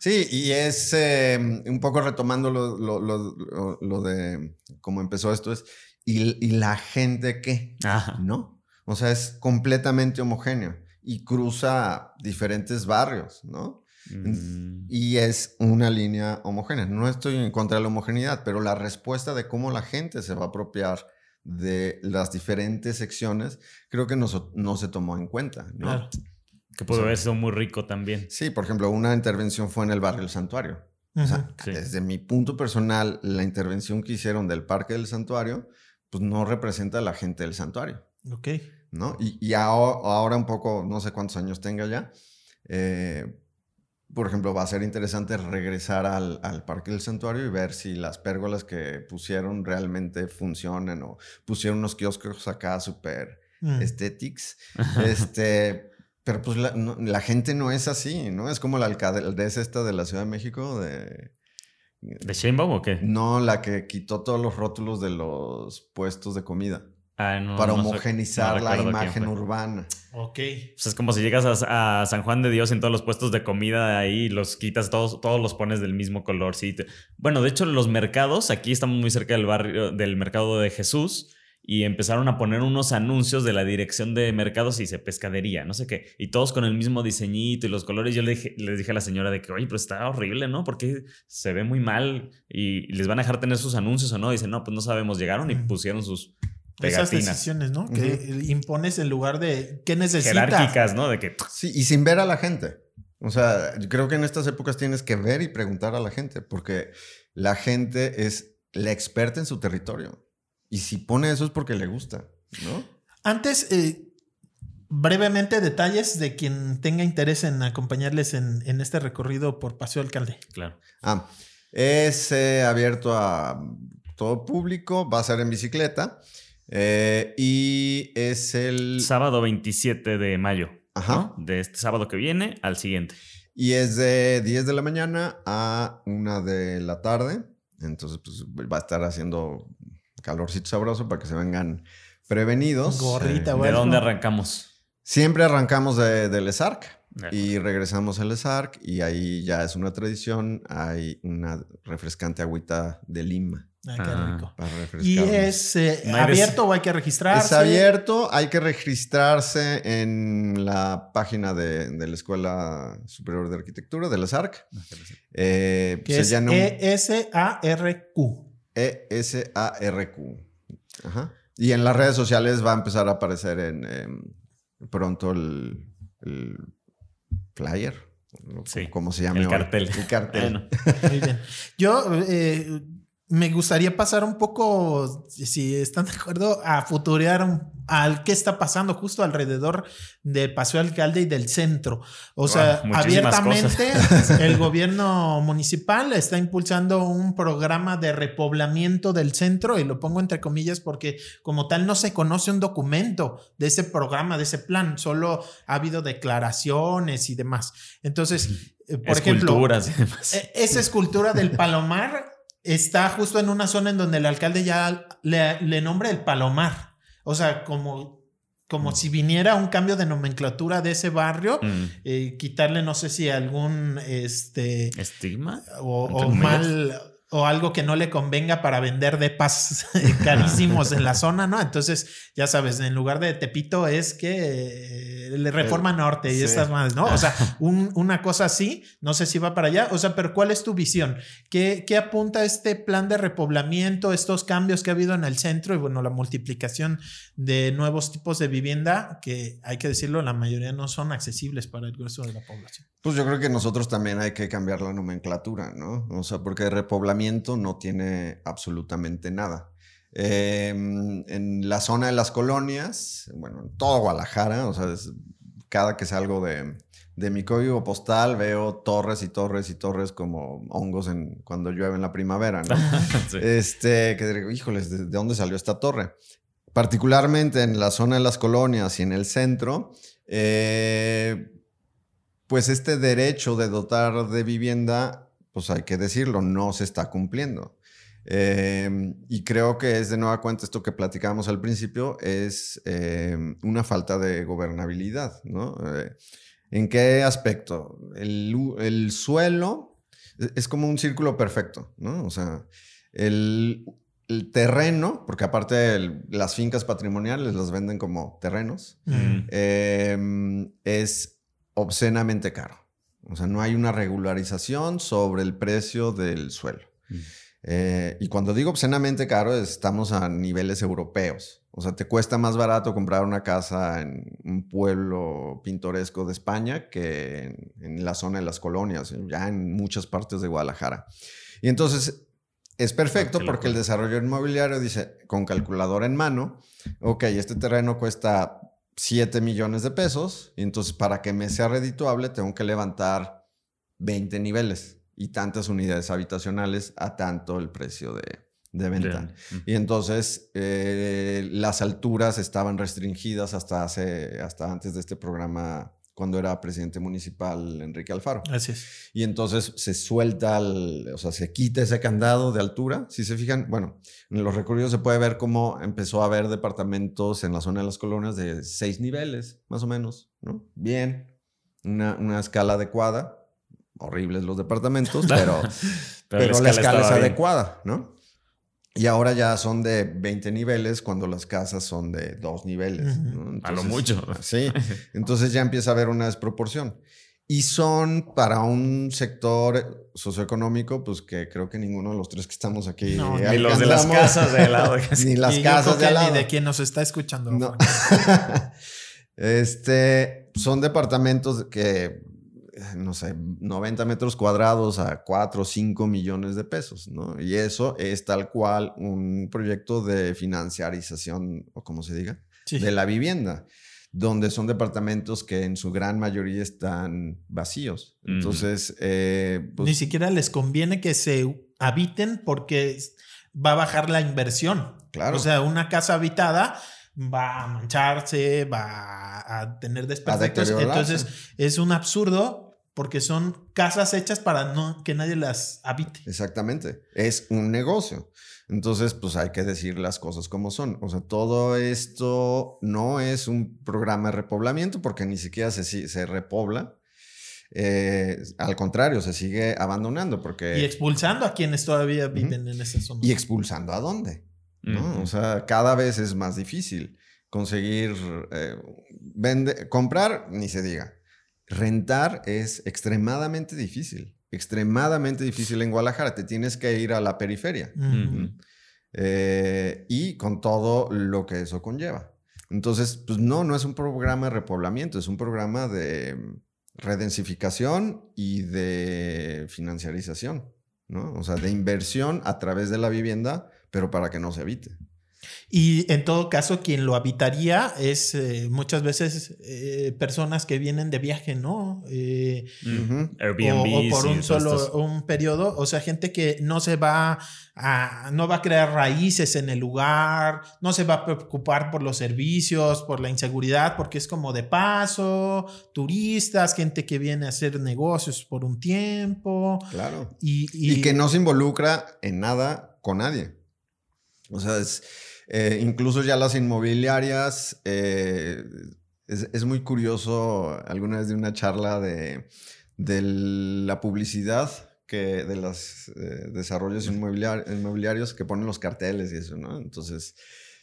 Sí, y es eh, un poco retomando lo, lo- lo- de cómo empezó esto, es, ¿y, y la gente qué? Ajá. ¿No? O sea, es completamente homogéneo y cruza diferentes barrios, ¿no? Mm. Y es una línea homogénea. No estoy en contra de la homogeneidad, pero la respuesta de cómo la gente se va a apropiar de las diferentes secciones, creo que no, no se tomó en cuenta, ¿no? Claro. Que pudo haber sido muy rico también. Sí, por ejemplo, una intervención fue en el barrio El Santuario. O sea. Sí. desde mi punto personal, la intervención que hicieron del Parque del Santuario, pues no representa a la gente del santuario, Ok. ¿no? Y, y ahora, ahora un poco, no sé cuántos años tenga ya, eh, por ejemplo, va a ser interesante regresar al, al Parque del Santuario y ver si las pérgolas que pusieron realmente funcionan o pusieron unos kioscos acá súper Mm. aesthetics. Este, pero pues la, no- la gente no es así, ¿no? Es como la alcaldesa esta de la Ciudad de México, de... ¿De Sheinbaum o qué? No, la que quitó todos los rótulos de los puestos de comida Ah, no, para no homogenizar no la imagen urbana. Ok. Pues es como si llegas a, a San Juan de Dios en todos los puestos de comida ahí, los quitas todos, todos los pones del mismo color. Sí. Bueno, de hecho, los mercados, aquí estamos muy cerca del barrio, del mercado de Jesús, y empezaron a poner unos anuncios de la dirección de mercados y dice pescadería, no sé qué, y todos con el mismo diseñito y los colores. Yo le dije, les dije a la señora de que, oye, pero está horrible, ¿no? Porque se ve muy mal y les van a dejar tener sus anuncios o no. Dice, no, pues no sabemos, llegaron y pusieron sus Esas pegatinas decisiones, ¿no? Que impones en lugar de qué necesitas. jerárquicas, ¿no? De que Sí, y sin ver a la gente. O sea, yo creo que en estas épocas tienes que ver y preguntar a la gente, porque la gente es la experta en su territorio. Y si pone eso es porque le gusta, ¿no? Antes, eh, brevemente, detalles de quien tenga interés en acompañarles en, en este recorrido por Paseo Alcalde. Claro. Ah, es eh, abierto a todo público, va a ser en bicicleta eh, y es el... Sábado 27 de mayo. Ajá. ¿no? De este sábado que viene al siguiente. Y es de 10 de la mañana a 1 de la tarde. Entonces, pues va a estar haciendo calorcito sabroso para que se vengan prevenidos. Gorrita, Eh, Bueno. ¿De dónde arrancamos? siempre arrancamos de, del ESARC y regresamos al ESARC y ahí ya es una tradición. Hay una refrescante agüita de lima Ah, qué Ah. rico. para ¿Y es eh, No abierto o hay que registrarse? Es abierto, hay que registrarse en la página de, de la Escuela Superior de Arquitectura, de la SARC. Eh, Que es E-S-A-R-Q. E E-S-A-R-Q. Ajá. Y en las redes sociales va a empezar a aparecer en em, pronto el, el flyer. Sí, Como se llama el cartel. El cartel. Bueno, Muy bien. Yo, eh, me gustaría pasar un poco, si están de acuerdo, a futurear al qué está pasando justo alrededor del Paseo Alcalde y del centro. O sea, abiertamente el gobierno municipal está impulsando un programa de repoblamiento del centro y lo pongo entre comillas porque como tal no se conoce un documento de ese programa, de ese plan, solo ha habido declaraciones y demás. Entonces, eh, por ejemplo, e, esa escultura del Palomar está justo en una zona en donde el alcalde ya le, nombra el Palomar. O sea, como, como mm. si viniera un cambio de nomenclatura de ese barrio, mm. eh, quitarle, no sé si algún este estigma o mal o algo que no le convenga para vender depas carísimos en la zona, ¿no? Entonces, ya sabes, en lugar de Tepito es que le Reforma Norte y estas madres, ¿no? O sea, una cosa así, no sé si va para allá, o sea, pero ¿cuál es tu visión? ¿Qué, ¿Qué apunta este plan de repoblamiento, estos cambios que ha habido en el centro y bueno, la multiplicación de nuevos tipos de vivienda que hay que decirlo, la mayoría no son accesibles para el grueso de la población? Pues yo creo que nosotros también hay que cambiar la nomenclatura, ¿no? O sea, porque repoblamiento no tiene absolutamente nada. Em, en la zona de las colonias, bueno, en todo Guadalajara, o sea, cada que salgo de, de mi código postal veo torres y torres y torres como hongos en, cuando llueve en la primavera, ¿no? Este, que digo, híjoles, ¿de, dónde salió esta torre? Particularmente en la zona de las colonias y en el centro, eh, pues este derecho de dotar de vivienda, pues hay que decirlo, no se está cumpliendo. Em, y creo que es de nueva cuenta esto que platicábamos al principio, es em, una falta de gobernabilidad, ¿no? Eh, ¿En qué aspecto? El, suelo e, es como un círculo perfecto, ¿no? O sea, el, terreno, porque aparte las fincas patrimoniales las venden como terrenos, mm. em, es obscenamente caro. O sea, no hay una regularización sobre el precio del suelo. Mm. Eh, y cuando digo obscenamente caro, estamos a niveles europeos. O sea, te cuesta más barato comprar una casa en un pueblo pintoresco de España que en, la zona de las colonias, ya en muchas partes de Guadalajara. Y entonces es perfecto porque el desarrollo inmobiliario dice, con calculadora en mano, ok, este terreno cuesta 7 millones de pesos, y entonces para que me sea redituable tengo que levantar 20 niveles y tantas unidades habitacionales a tanto el precio de, venta. Y entonces eh, las alturas estaban restringidas hasta, hace, hasta antes de este programa cuando era presidente municipal Enrique Alfaro. Así es. Y entonces se suelta, o sea, se quita ese candado de altura. Si se fijan, bueno, en los recorridos se puede ver cómo empezó a haber departamentos en la zona de las colonias de seis niveles, más o menos, ¿no? Bien, una, una escala adecuada. Horribles los departamentos, pero, pero, la escala es adecuada, ¿no? Y ahora ya son de 20 niveles cuando las casas son de dos niveles. a lo mucho. Sí. Entonces ya empieza a haber una desproporción. Y son para un sector socioeconómico, pues que creo que ninguno de los tres que estamos aquí. ni los de las casas de al lado. ni las casas de al lado. Ni de quien nos está escuchando. No. este, son departamentos que no sé, 90 metros cuadrados a 4 o 5 millones de pesos, ¿no? Y eso es tal cual un proyecto de financiarización, o como se diga, de la vivienda, donde son departamentos que en su gran mayoría están vacíos. Entonces, eh, pues Ni siquiera les conviene que se habiten porque va a bajar la inversión. Claro. O sea, una casa habitada va a mancharse, va a tener desperfectos. Entonces es un absurdo porque son casas hechas para no, que nadie las habite. Exactamente. Es un negocio. Entonces, pues hay que decir las cosas como son. O sea, todo esto no es un programa de repoblamiento porque ni siquiera se, se repobla. Eh, al contrario, se sigue abandonando porque... Y expulsando a quienes todavía viven en esa zona. ¿Y expulsando a dónde? O sea, cada vez es más difícil conseguir, eh, comprar, ni se diga. Rentar es extremadamente difícil, extremadamente difícil en Guadalajara. Te tienes que ir a la periferia. Eh, y con todo lo que eso conlleva. Entonces, pues no, no es un programa de repoblamiento, es un programa de redensificación y de financiarización. ¿no? O sea, de inversión a través de la vivienda, pero para que no se habite. Y en todo caso, quien lo habitaría es eh, muchas veces eh, personas que vienen de viaje, ¿no? Eh, Airbnb. O, por un solo un periodo. O sea, gente que no se va a, no va a crear raíces en el lugar, no se va a preocupar por los servicios, por la inseguridad, porque es como de paso, turistas, gente que viene a hacer negocios por un tiempo. Claro. y que no se involucra en nada con nadie. O sea, es eh, incluso ya las inmobiliarias, eh, es, muy curioso, alguna vez de una charla de, la publicidad que de los eh, desarrollos inmobiliarios que ponen los carteles y eso, ¿no? Entonces,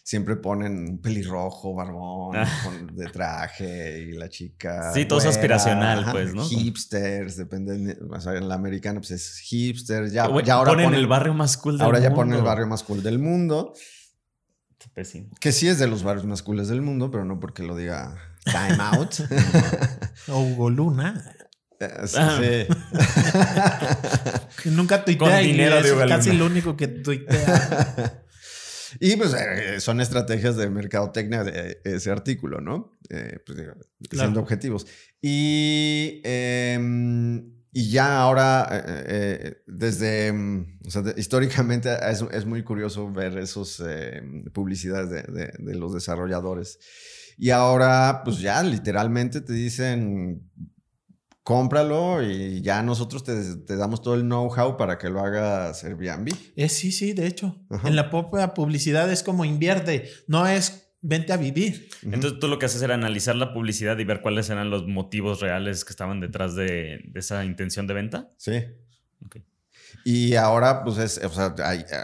siempre ponen un pelirrojo, barbón, ah. de traje y la chica. Sí, todo es aspiracional, pues, ¿no? Hipsters, depende. O sea, en la americana, pues es hipster. Ya, ahora ponen, el barrio más cool del mundo. Ahora ya ponen el barrio más cool del mundo. Que sí es de los barrios más cooles del mundo, pero no porque lo diga Time Out. o Hugo Luna. Eh, ah. sí. Nunca tuitea y es casi lo único que tuitea. y pues eh, son estrategias de mercadotecnia de ese artículo, ¿no? Eh, pues, siendo objetivos. Y em, y ya ahora, eh, eh, desde, mm, o sea, históricamente es, muy curioso ver esas eh, publicidades de, de, los desarrolladores. Y ahora, pues ya literalmente te dicen, cómpralo y ya nosotros te, te damos todo el know-how para que lo hagas Airbnb. Eh, sí, sí, de hecho. En la propia publicidad es como invierte, no es vente a vivir. Entonces tú lo que haces era analizar la publicidad y ver cuáles eran los motivos reales que estaban detrás de, esa intención de venta. Sí. Y ahora, pues es, o sea,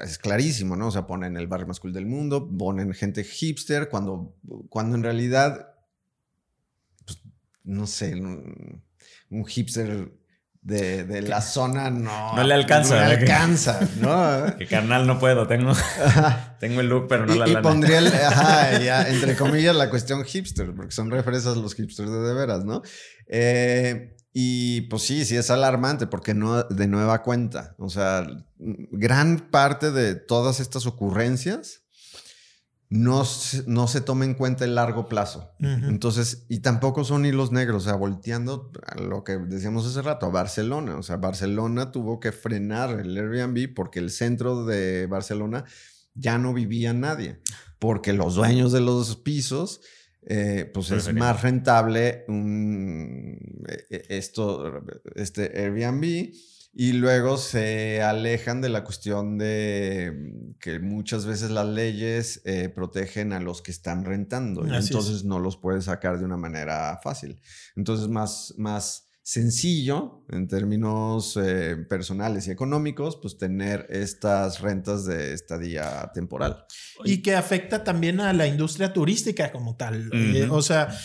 es clarísimo, ¿no? O sea, ponen el barrio más cool del mundo, ponen gente hipster, cuando, cuando en realidad, pues, no sé, un hipster de, la zona no, no le alcanza. No le alcanza, ¿no? que carnal no puedo, tengo, tengo el look, pero no la y pondría, el, ajá, ya, entre comillas, la cuestión hipster, porque son referencias los hipsters de de veras, ¿no? Eh, y pues sí, sí es alarmante porque no de nueva cuenta. O sea, gran parte de todas estas ocurrencias no, no se toma en cuenta el largo plazo. Entonces, y tampoco son hilos negros, o sea, volteando a lo que decíamos hace rato, a Barcelona. O sea, Barcelona tuvo que frenar el Airbnb porque el centro de Barcelona ya no vivía nadie, porque los dueños de los pisos, eh, pues es más rentable un, e, e, esto, este Airbnb y luego se alejan de la cuestión de que muchas veces las leyes eh, protegen a los que están rentando. entonces no los puedes sacar de una manera fácil. Entonces más, más sencillo en términos eh, personales y económicos, pues tener estas rentas de estadía temporal. Y que afecta también a la industria turística como tal. Eh, o sea,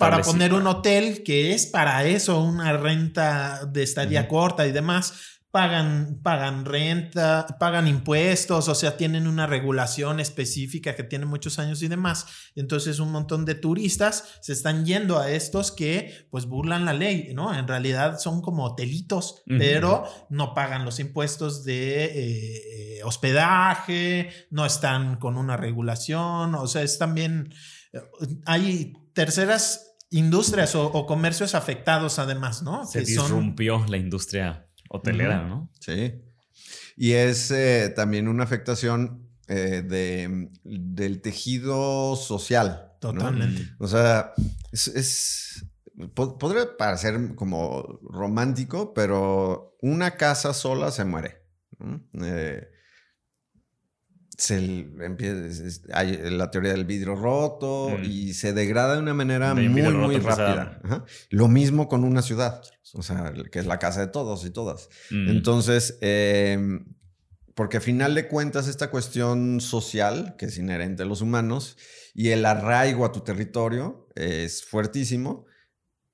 para poner un hotel que es para eso, una renta de estadía corta y demás, pagan, pagan renta, pagan impuestos, o sea, tienen una regulación específica que tiene muchos años y demás. Entonces un montón de turistas se están yendo a estos que pues burlan la ley, ¿no? En realidad son como hotelitos, pero no pagan los impuestos de eh, hospedaje, no están con una regulación, o sea, es también, eh, hay terceras industrias o, comercios afectados además, ¿no? Se disrumpió la industria hotelera, ¿no? Sí. Y es eh, también una afectación eh, de, del tejido social. Totalmente. O sea, es, podría parecer como romántico, pero una casa sola se muere. Eh, se empieza, hay la teoría del vidrio roto mm. y se degrada de una manera muy, muy rápida. Lo mismo con una ciudad, o sea, que es la casa de todos y todas. Mm. Entonces, em, porque a final de cuentas esta cuestión social, que es inherente a los humanos, y el arraigo a tu territorio es fuertísimo,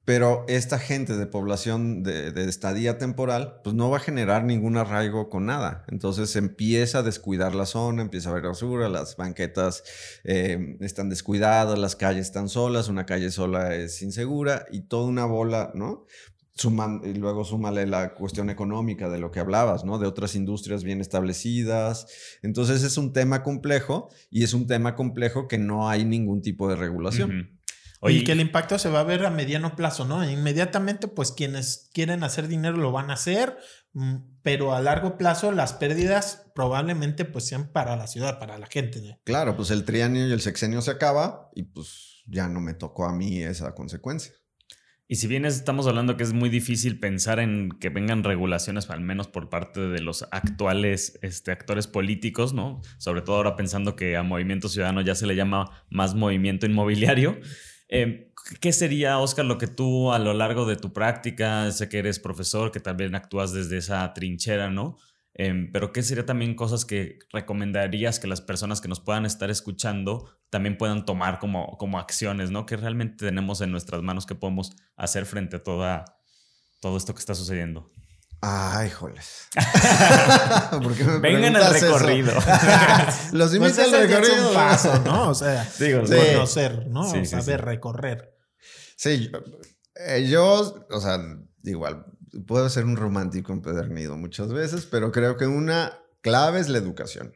pero esta gente de población de, estadía temporal, pues no va a generar ningún arraigo con nada. Entonces empieza a descuidar la zona, empieza a haber basura, las banquetas eh, están descuidadas, las calles están solas, una calle sola es insegura y toda una bola, ¿no? y luego súmale la cuestión económica de lo que hablabas, ¿no? De otras industrias bien establecidas. Entonces es un tema complejo y es un tema complejo que no hay ningún tipo de regulación. Y que el impacto se va a ver a mediano plazo, ¿no? Inmediatamente, pues quienes quieren hacer dinero lo van a hacer, mm, pero a largo plazo las pérdidas probablemente pues sean para la ciudad, para la gente. Claro, pues el trienio y el sexenio se acaba y pues ya no me tocó a mí esa consecuencia. Y si bien estamos hablando que es muy difícil pensar en que vengan regulaciones, al menos por parte de los actuales este, actores políticos, ¿no? Sobre todo ahora pensando que a Movimiento Ciudadano ya se le llama más movimiento inmobiliario. Eh, ¿Qué sería, Oscar, lo que tú a lo largo de tu práctica, sé que eres profesor, que también actúas desde esa trinchera, ¿no? Em, pero ¿qué sería también cosas que recomendarías que las personas que nos puedan estar escuchando también puedan tomar como, como acciones, ¿no? Que realmente tenemos en nuestras manos que podemos hacer frente a toda, todo esto que está sucediendo. Ay, joles. Vengan al recorrido. Los invito pues al recorrido. un paso, ¿no? O sea, conocer, ¿no? Saber recorrer. Sí, eh, yo, o sea, igual, puedo ser un romántico empedernido muchas veces, pero creo que una clave es la educación.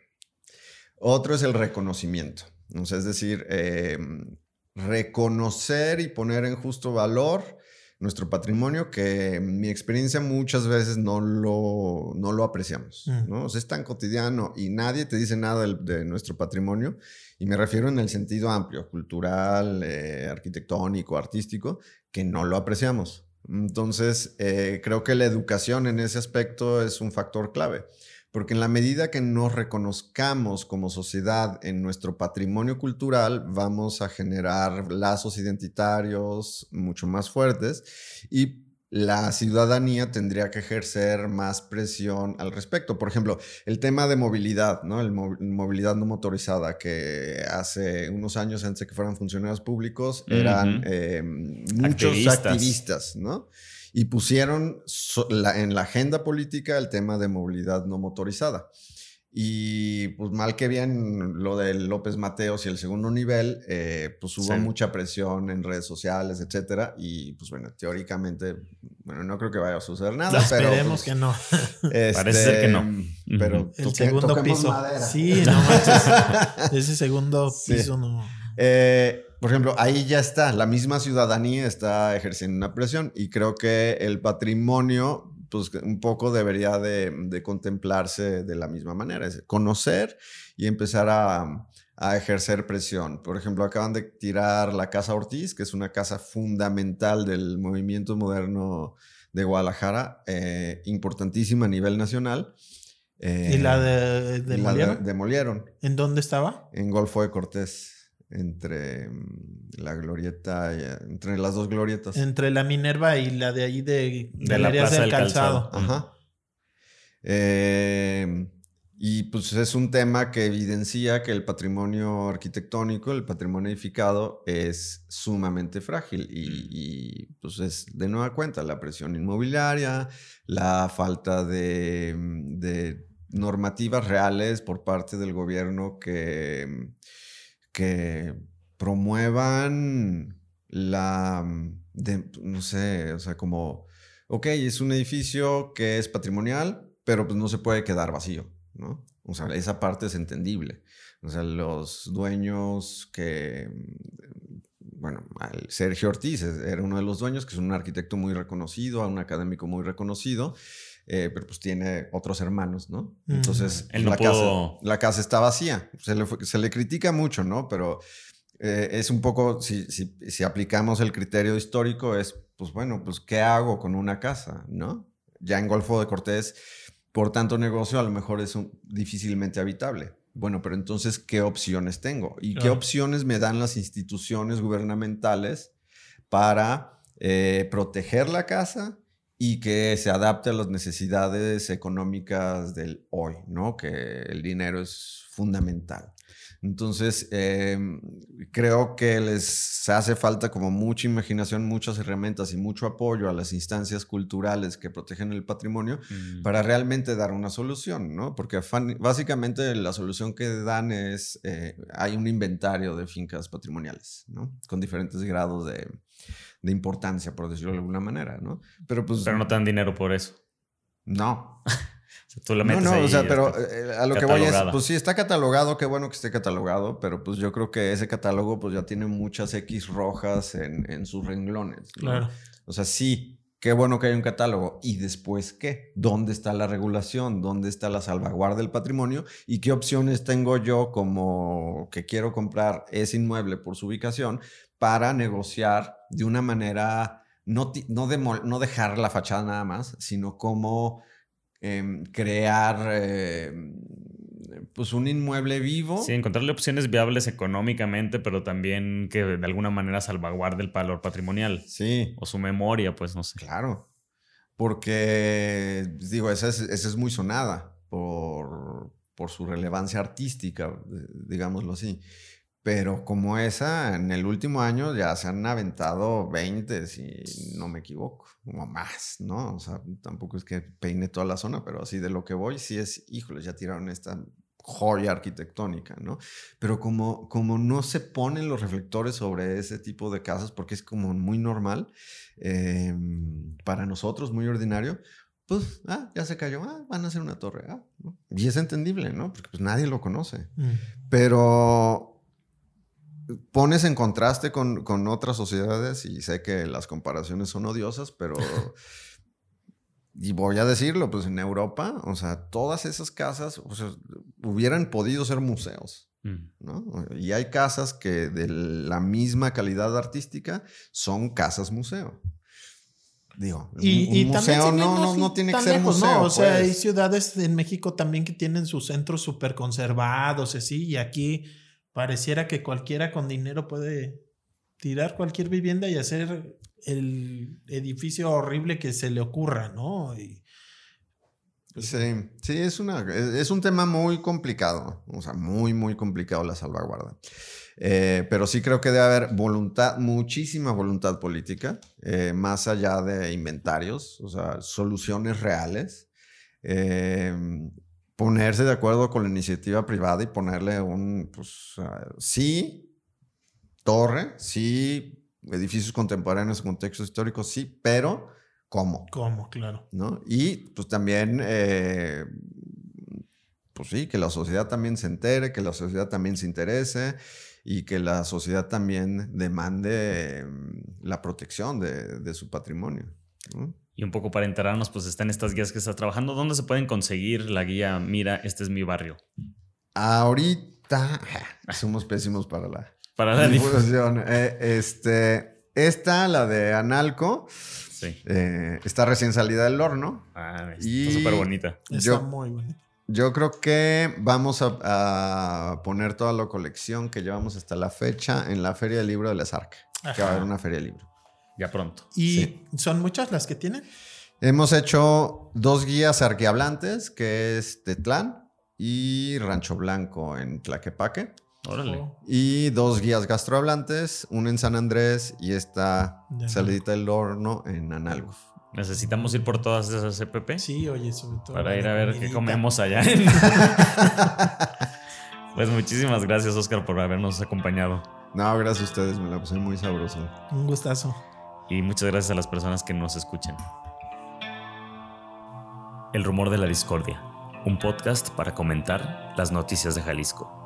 Otro es el reconocimiento. es decir, em, reconocer y poner en justo valor nuestro patrimonio que en mi experiencia muchas veces no lo, no lo apreciamos. Mm. ¿no? es tan cotidiano y nadie te dice nada de, nuestro patrimonio. Y me refiero en el sentido amplio, cultural, eh, arquitectónico, artístico, que no lo apreciamos. Entonces, eh, creo que la educación en ese aspecto es un factor clave, porque en la medida que nos reconozcamos como sociedad en nuestro patrimonio cultural, vamos a generar lazos identitarios mucho más fuertes y la ciudadanía tendría que ejercer más presión al respecto. Por ejemplo, el tema de movilidad, ¿no? El movilidad no motorizada, que hace unos años antes de que fueran funcionarios públicos, eran eh, muchos activistas. ¿no? Y pusieron en la agenda política el tema de movilidad no motorizada. Y pues mal que bien lo de López Mateos y el segundo nivel, eh, pues hubo mucha presión en redes sociales, etcétera. Y pues bueno, teóricamente, bueno, no creo que vaya a suceder nada. pero, esperemos que no. Este, Parece ser que no. Pero el segundo piso. Sí, no manches. Ese segundo piso no. Eh, por ejemplo, ahí ya está, la misma ciudadanía está ejerciendo una presión y creo que el patrimonio pues un poco debería de, contemplarse de la misma manera, es conocer y empezar a, ejercer presión. Por ejemplo, acaban de tirar la Casa Ortiz, que es una casa fundamental del movimiento moderno de Guadalajara, eh, importantísima a nivel nacional. ¿Y la de, demolieron? demolieron. ¿En dónde estaba? En Golfo de Cortés entre mm, la glorieta, entre las dos glorietas. Entre la Minerva y la de ahí de, de la Plaza del Calzado. Ajá. Eh, y pues es un tema que evidencia que el patrimonio arquitectónico, el patrimonio edificado es sumamente frágil y, y pues es de nueva cuenta la presión inmobiliaria, la falta de, de normativas reales por parte del gobierno que que promuevan la, mm, no sé, o sea, como, ok, es un edificio que es patrimonial, pero pues no se puede quedar vacío, ¿no? O sea, esa parte es entendible. O sea, los dueños que, mm, bueno, Sergio Ortiz era uno de los dueños, que es un arquitecto muy reconocido, un académico muy reconocido, eh, pero pues tiene otros hermanos, ¿no? Entonces, la, casa, la, casa, está vacía. Se le, se le critica mucho, ¿no? Pero eh, es un poco, si, si, si, aplicamos el criterio histórico, es, pues bueno, pues ¿qué hago con una casa, ¿no? Ya en Golfo de Cortés, por tanto negocio, a lo mejor es difícilmente habitable. Bueno, pero entonces, ¿qué opciones tengo? ¿Y qué opciones me dan las instituciones gubernamentales para eh, proteger la casa y que se adapte a las necesidades económicas del hoy, ¿no? Que el dinero es fundamental. Entonces, em, creo que les hace falta como mucha imaginación, muchas herramientas y mucho apoyo a las instancias culturales que protegen el patrimonio mm. para realmente dar una solución, ¿no? Porque básicamente la solución que dan es, eh, hay un inventario de fincas patrimoniales, ¿no? Con diferentes grados de, de importancia, por decirlo de alguna manera, ¿no? Pero pues... Pero no te dan dinero por eso. No. tú lo no, metes no, ahí o sea, pero eh, a lo que voy es, pues sí, está catalogado, qué bueno que esté catalogado, pero pues yo creo que ese catálogo pues ya tiene muchas X rojas en, en sus renglones. ¿no? Claro. O sea, sí, qué bueno que hay un catálogo. ¿Y después qué? ¿Dónde está la regulación? ¿Dónde está la salvaguarda del patrimonio? ¿Y qué opciones tengo yo como que quiero comprar ese inmueble por su ubicación para negociar de una manera, no, no dejar la fachada nada más, sino como em, crear em, pues un inmueble vivo? Sí, encontrarle opciones viables económicamente, pero también que de alguna manera salvaguarde el valor patrimonial Sí. o su memoria, pues no sé. Claro. Porque, pues, digo, esa es, esa es muy sonada por, por su relevancia artística, digámoslo así. Pero como esa, en el último año ya se han aventado 20, si no me equivoco, o más, ¿no? O sea, tampoco es que peine toda la zona, pero así de lo que voy, sí es, híjole, ya tiraron esta joya arquitectónica, ¿no? Pero como, como no se ponen los reflectores sobre ese tipo de casas, porque es como muy normal, eh, para nosotros muy ordinario, pues, ah, ya se cayó, ah, van a hacer una torre, ah, ¿no? Y es entendible, ¿no? Porque pues nadie lo conoce. Mm. Pero pones en contraste con, con otras sociedades y sé que las comparaciones son odiosas, pero... Y voy a decirlo, pues en Europa, o sea, todas esas casas o sea, hubieran podido ser museos. Mm. ¿no? Y hay casas que de la misma calidad artística son casas museo. Digo, Y, un, y un también museo no, no, no tiene que ser lejos, museo. ¿no? O sea, hay pues. ciudades en México también que tienen sus centros súper conservados, así, y aquí pareciera que cualquiera con dinero puede tirar cualquier vivienda y hacer el edificio horrible que se le ocurra, ¿no? Pues, Sí, sí, es, una, es es un tema muy complicado, o sea, muy, muy complicado la salvaguarda. Eh, pero sí creo que debe haber voluntad, muchísima voluntad política, eh, más allá de inventarios, o sea, soluciones reales. Eh, ponerse de acuerdo con la iniciativa privada y ponerle un, pues, sí, torre, sí, edificios contemporáneos, contextos históricos, sí, pero ¿cómo? ¿Cómo? Claro. ¿no? Y pues también, eh, pues sí, que la sociedad también se entere, que la sociedad también se interese y que la sociedad también demande eh, la protección de, de su patrimonio. ¿no? Y un poco para enterarnos, pues están estas guías que estás trabajando. ¿Dónde se pueden conseguir la guía? Mira, este es mi barrio. Ahorita somos pésimos para la Para la difusión. Eh, este, esta, la de Analco, Sí. eh, está recién salida del horno. Ah, Y- está súper bonita. Está Yo- muy bonito. Yo creo que vamos a, a poner toda la colección que llevamos hasta la fecha en la Feria del Libro de Les Arca, que va a haber una Feria del Libro. Ya pronto. ¿Y Sí. son muchas las que tienen? Hemos hecho dos guías arquehablantes, que es Tetlán y Rancho Blanco en Tlaquepaque. Órale. Y dos guías gastrohablantes, una en San Andrés y esta De salidita del horno en Analgo. Necesitamos ir por todas esas EPP Sí, oye, sobre todo. para ir a ver qué comemos allá. pues muchísimas gracias, Oscar, por habernos acompañado. No, gracias a ustedes, me la pasé muy sabroso. Un gustazo. Y muchas gracias a las personas que nos escuchan. El rumor de la discordia, un podcast para comentar las noticias de Jalisco.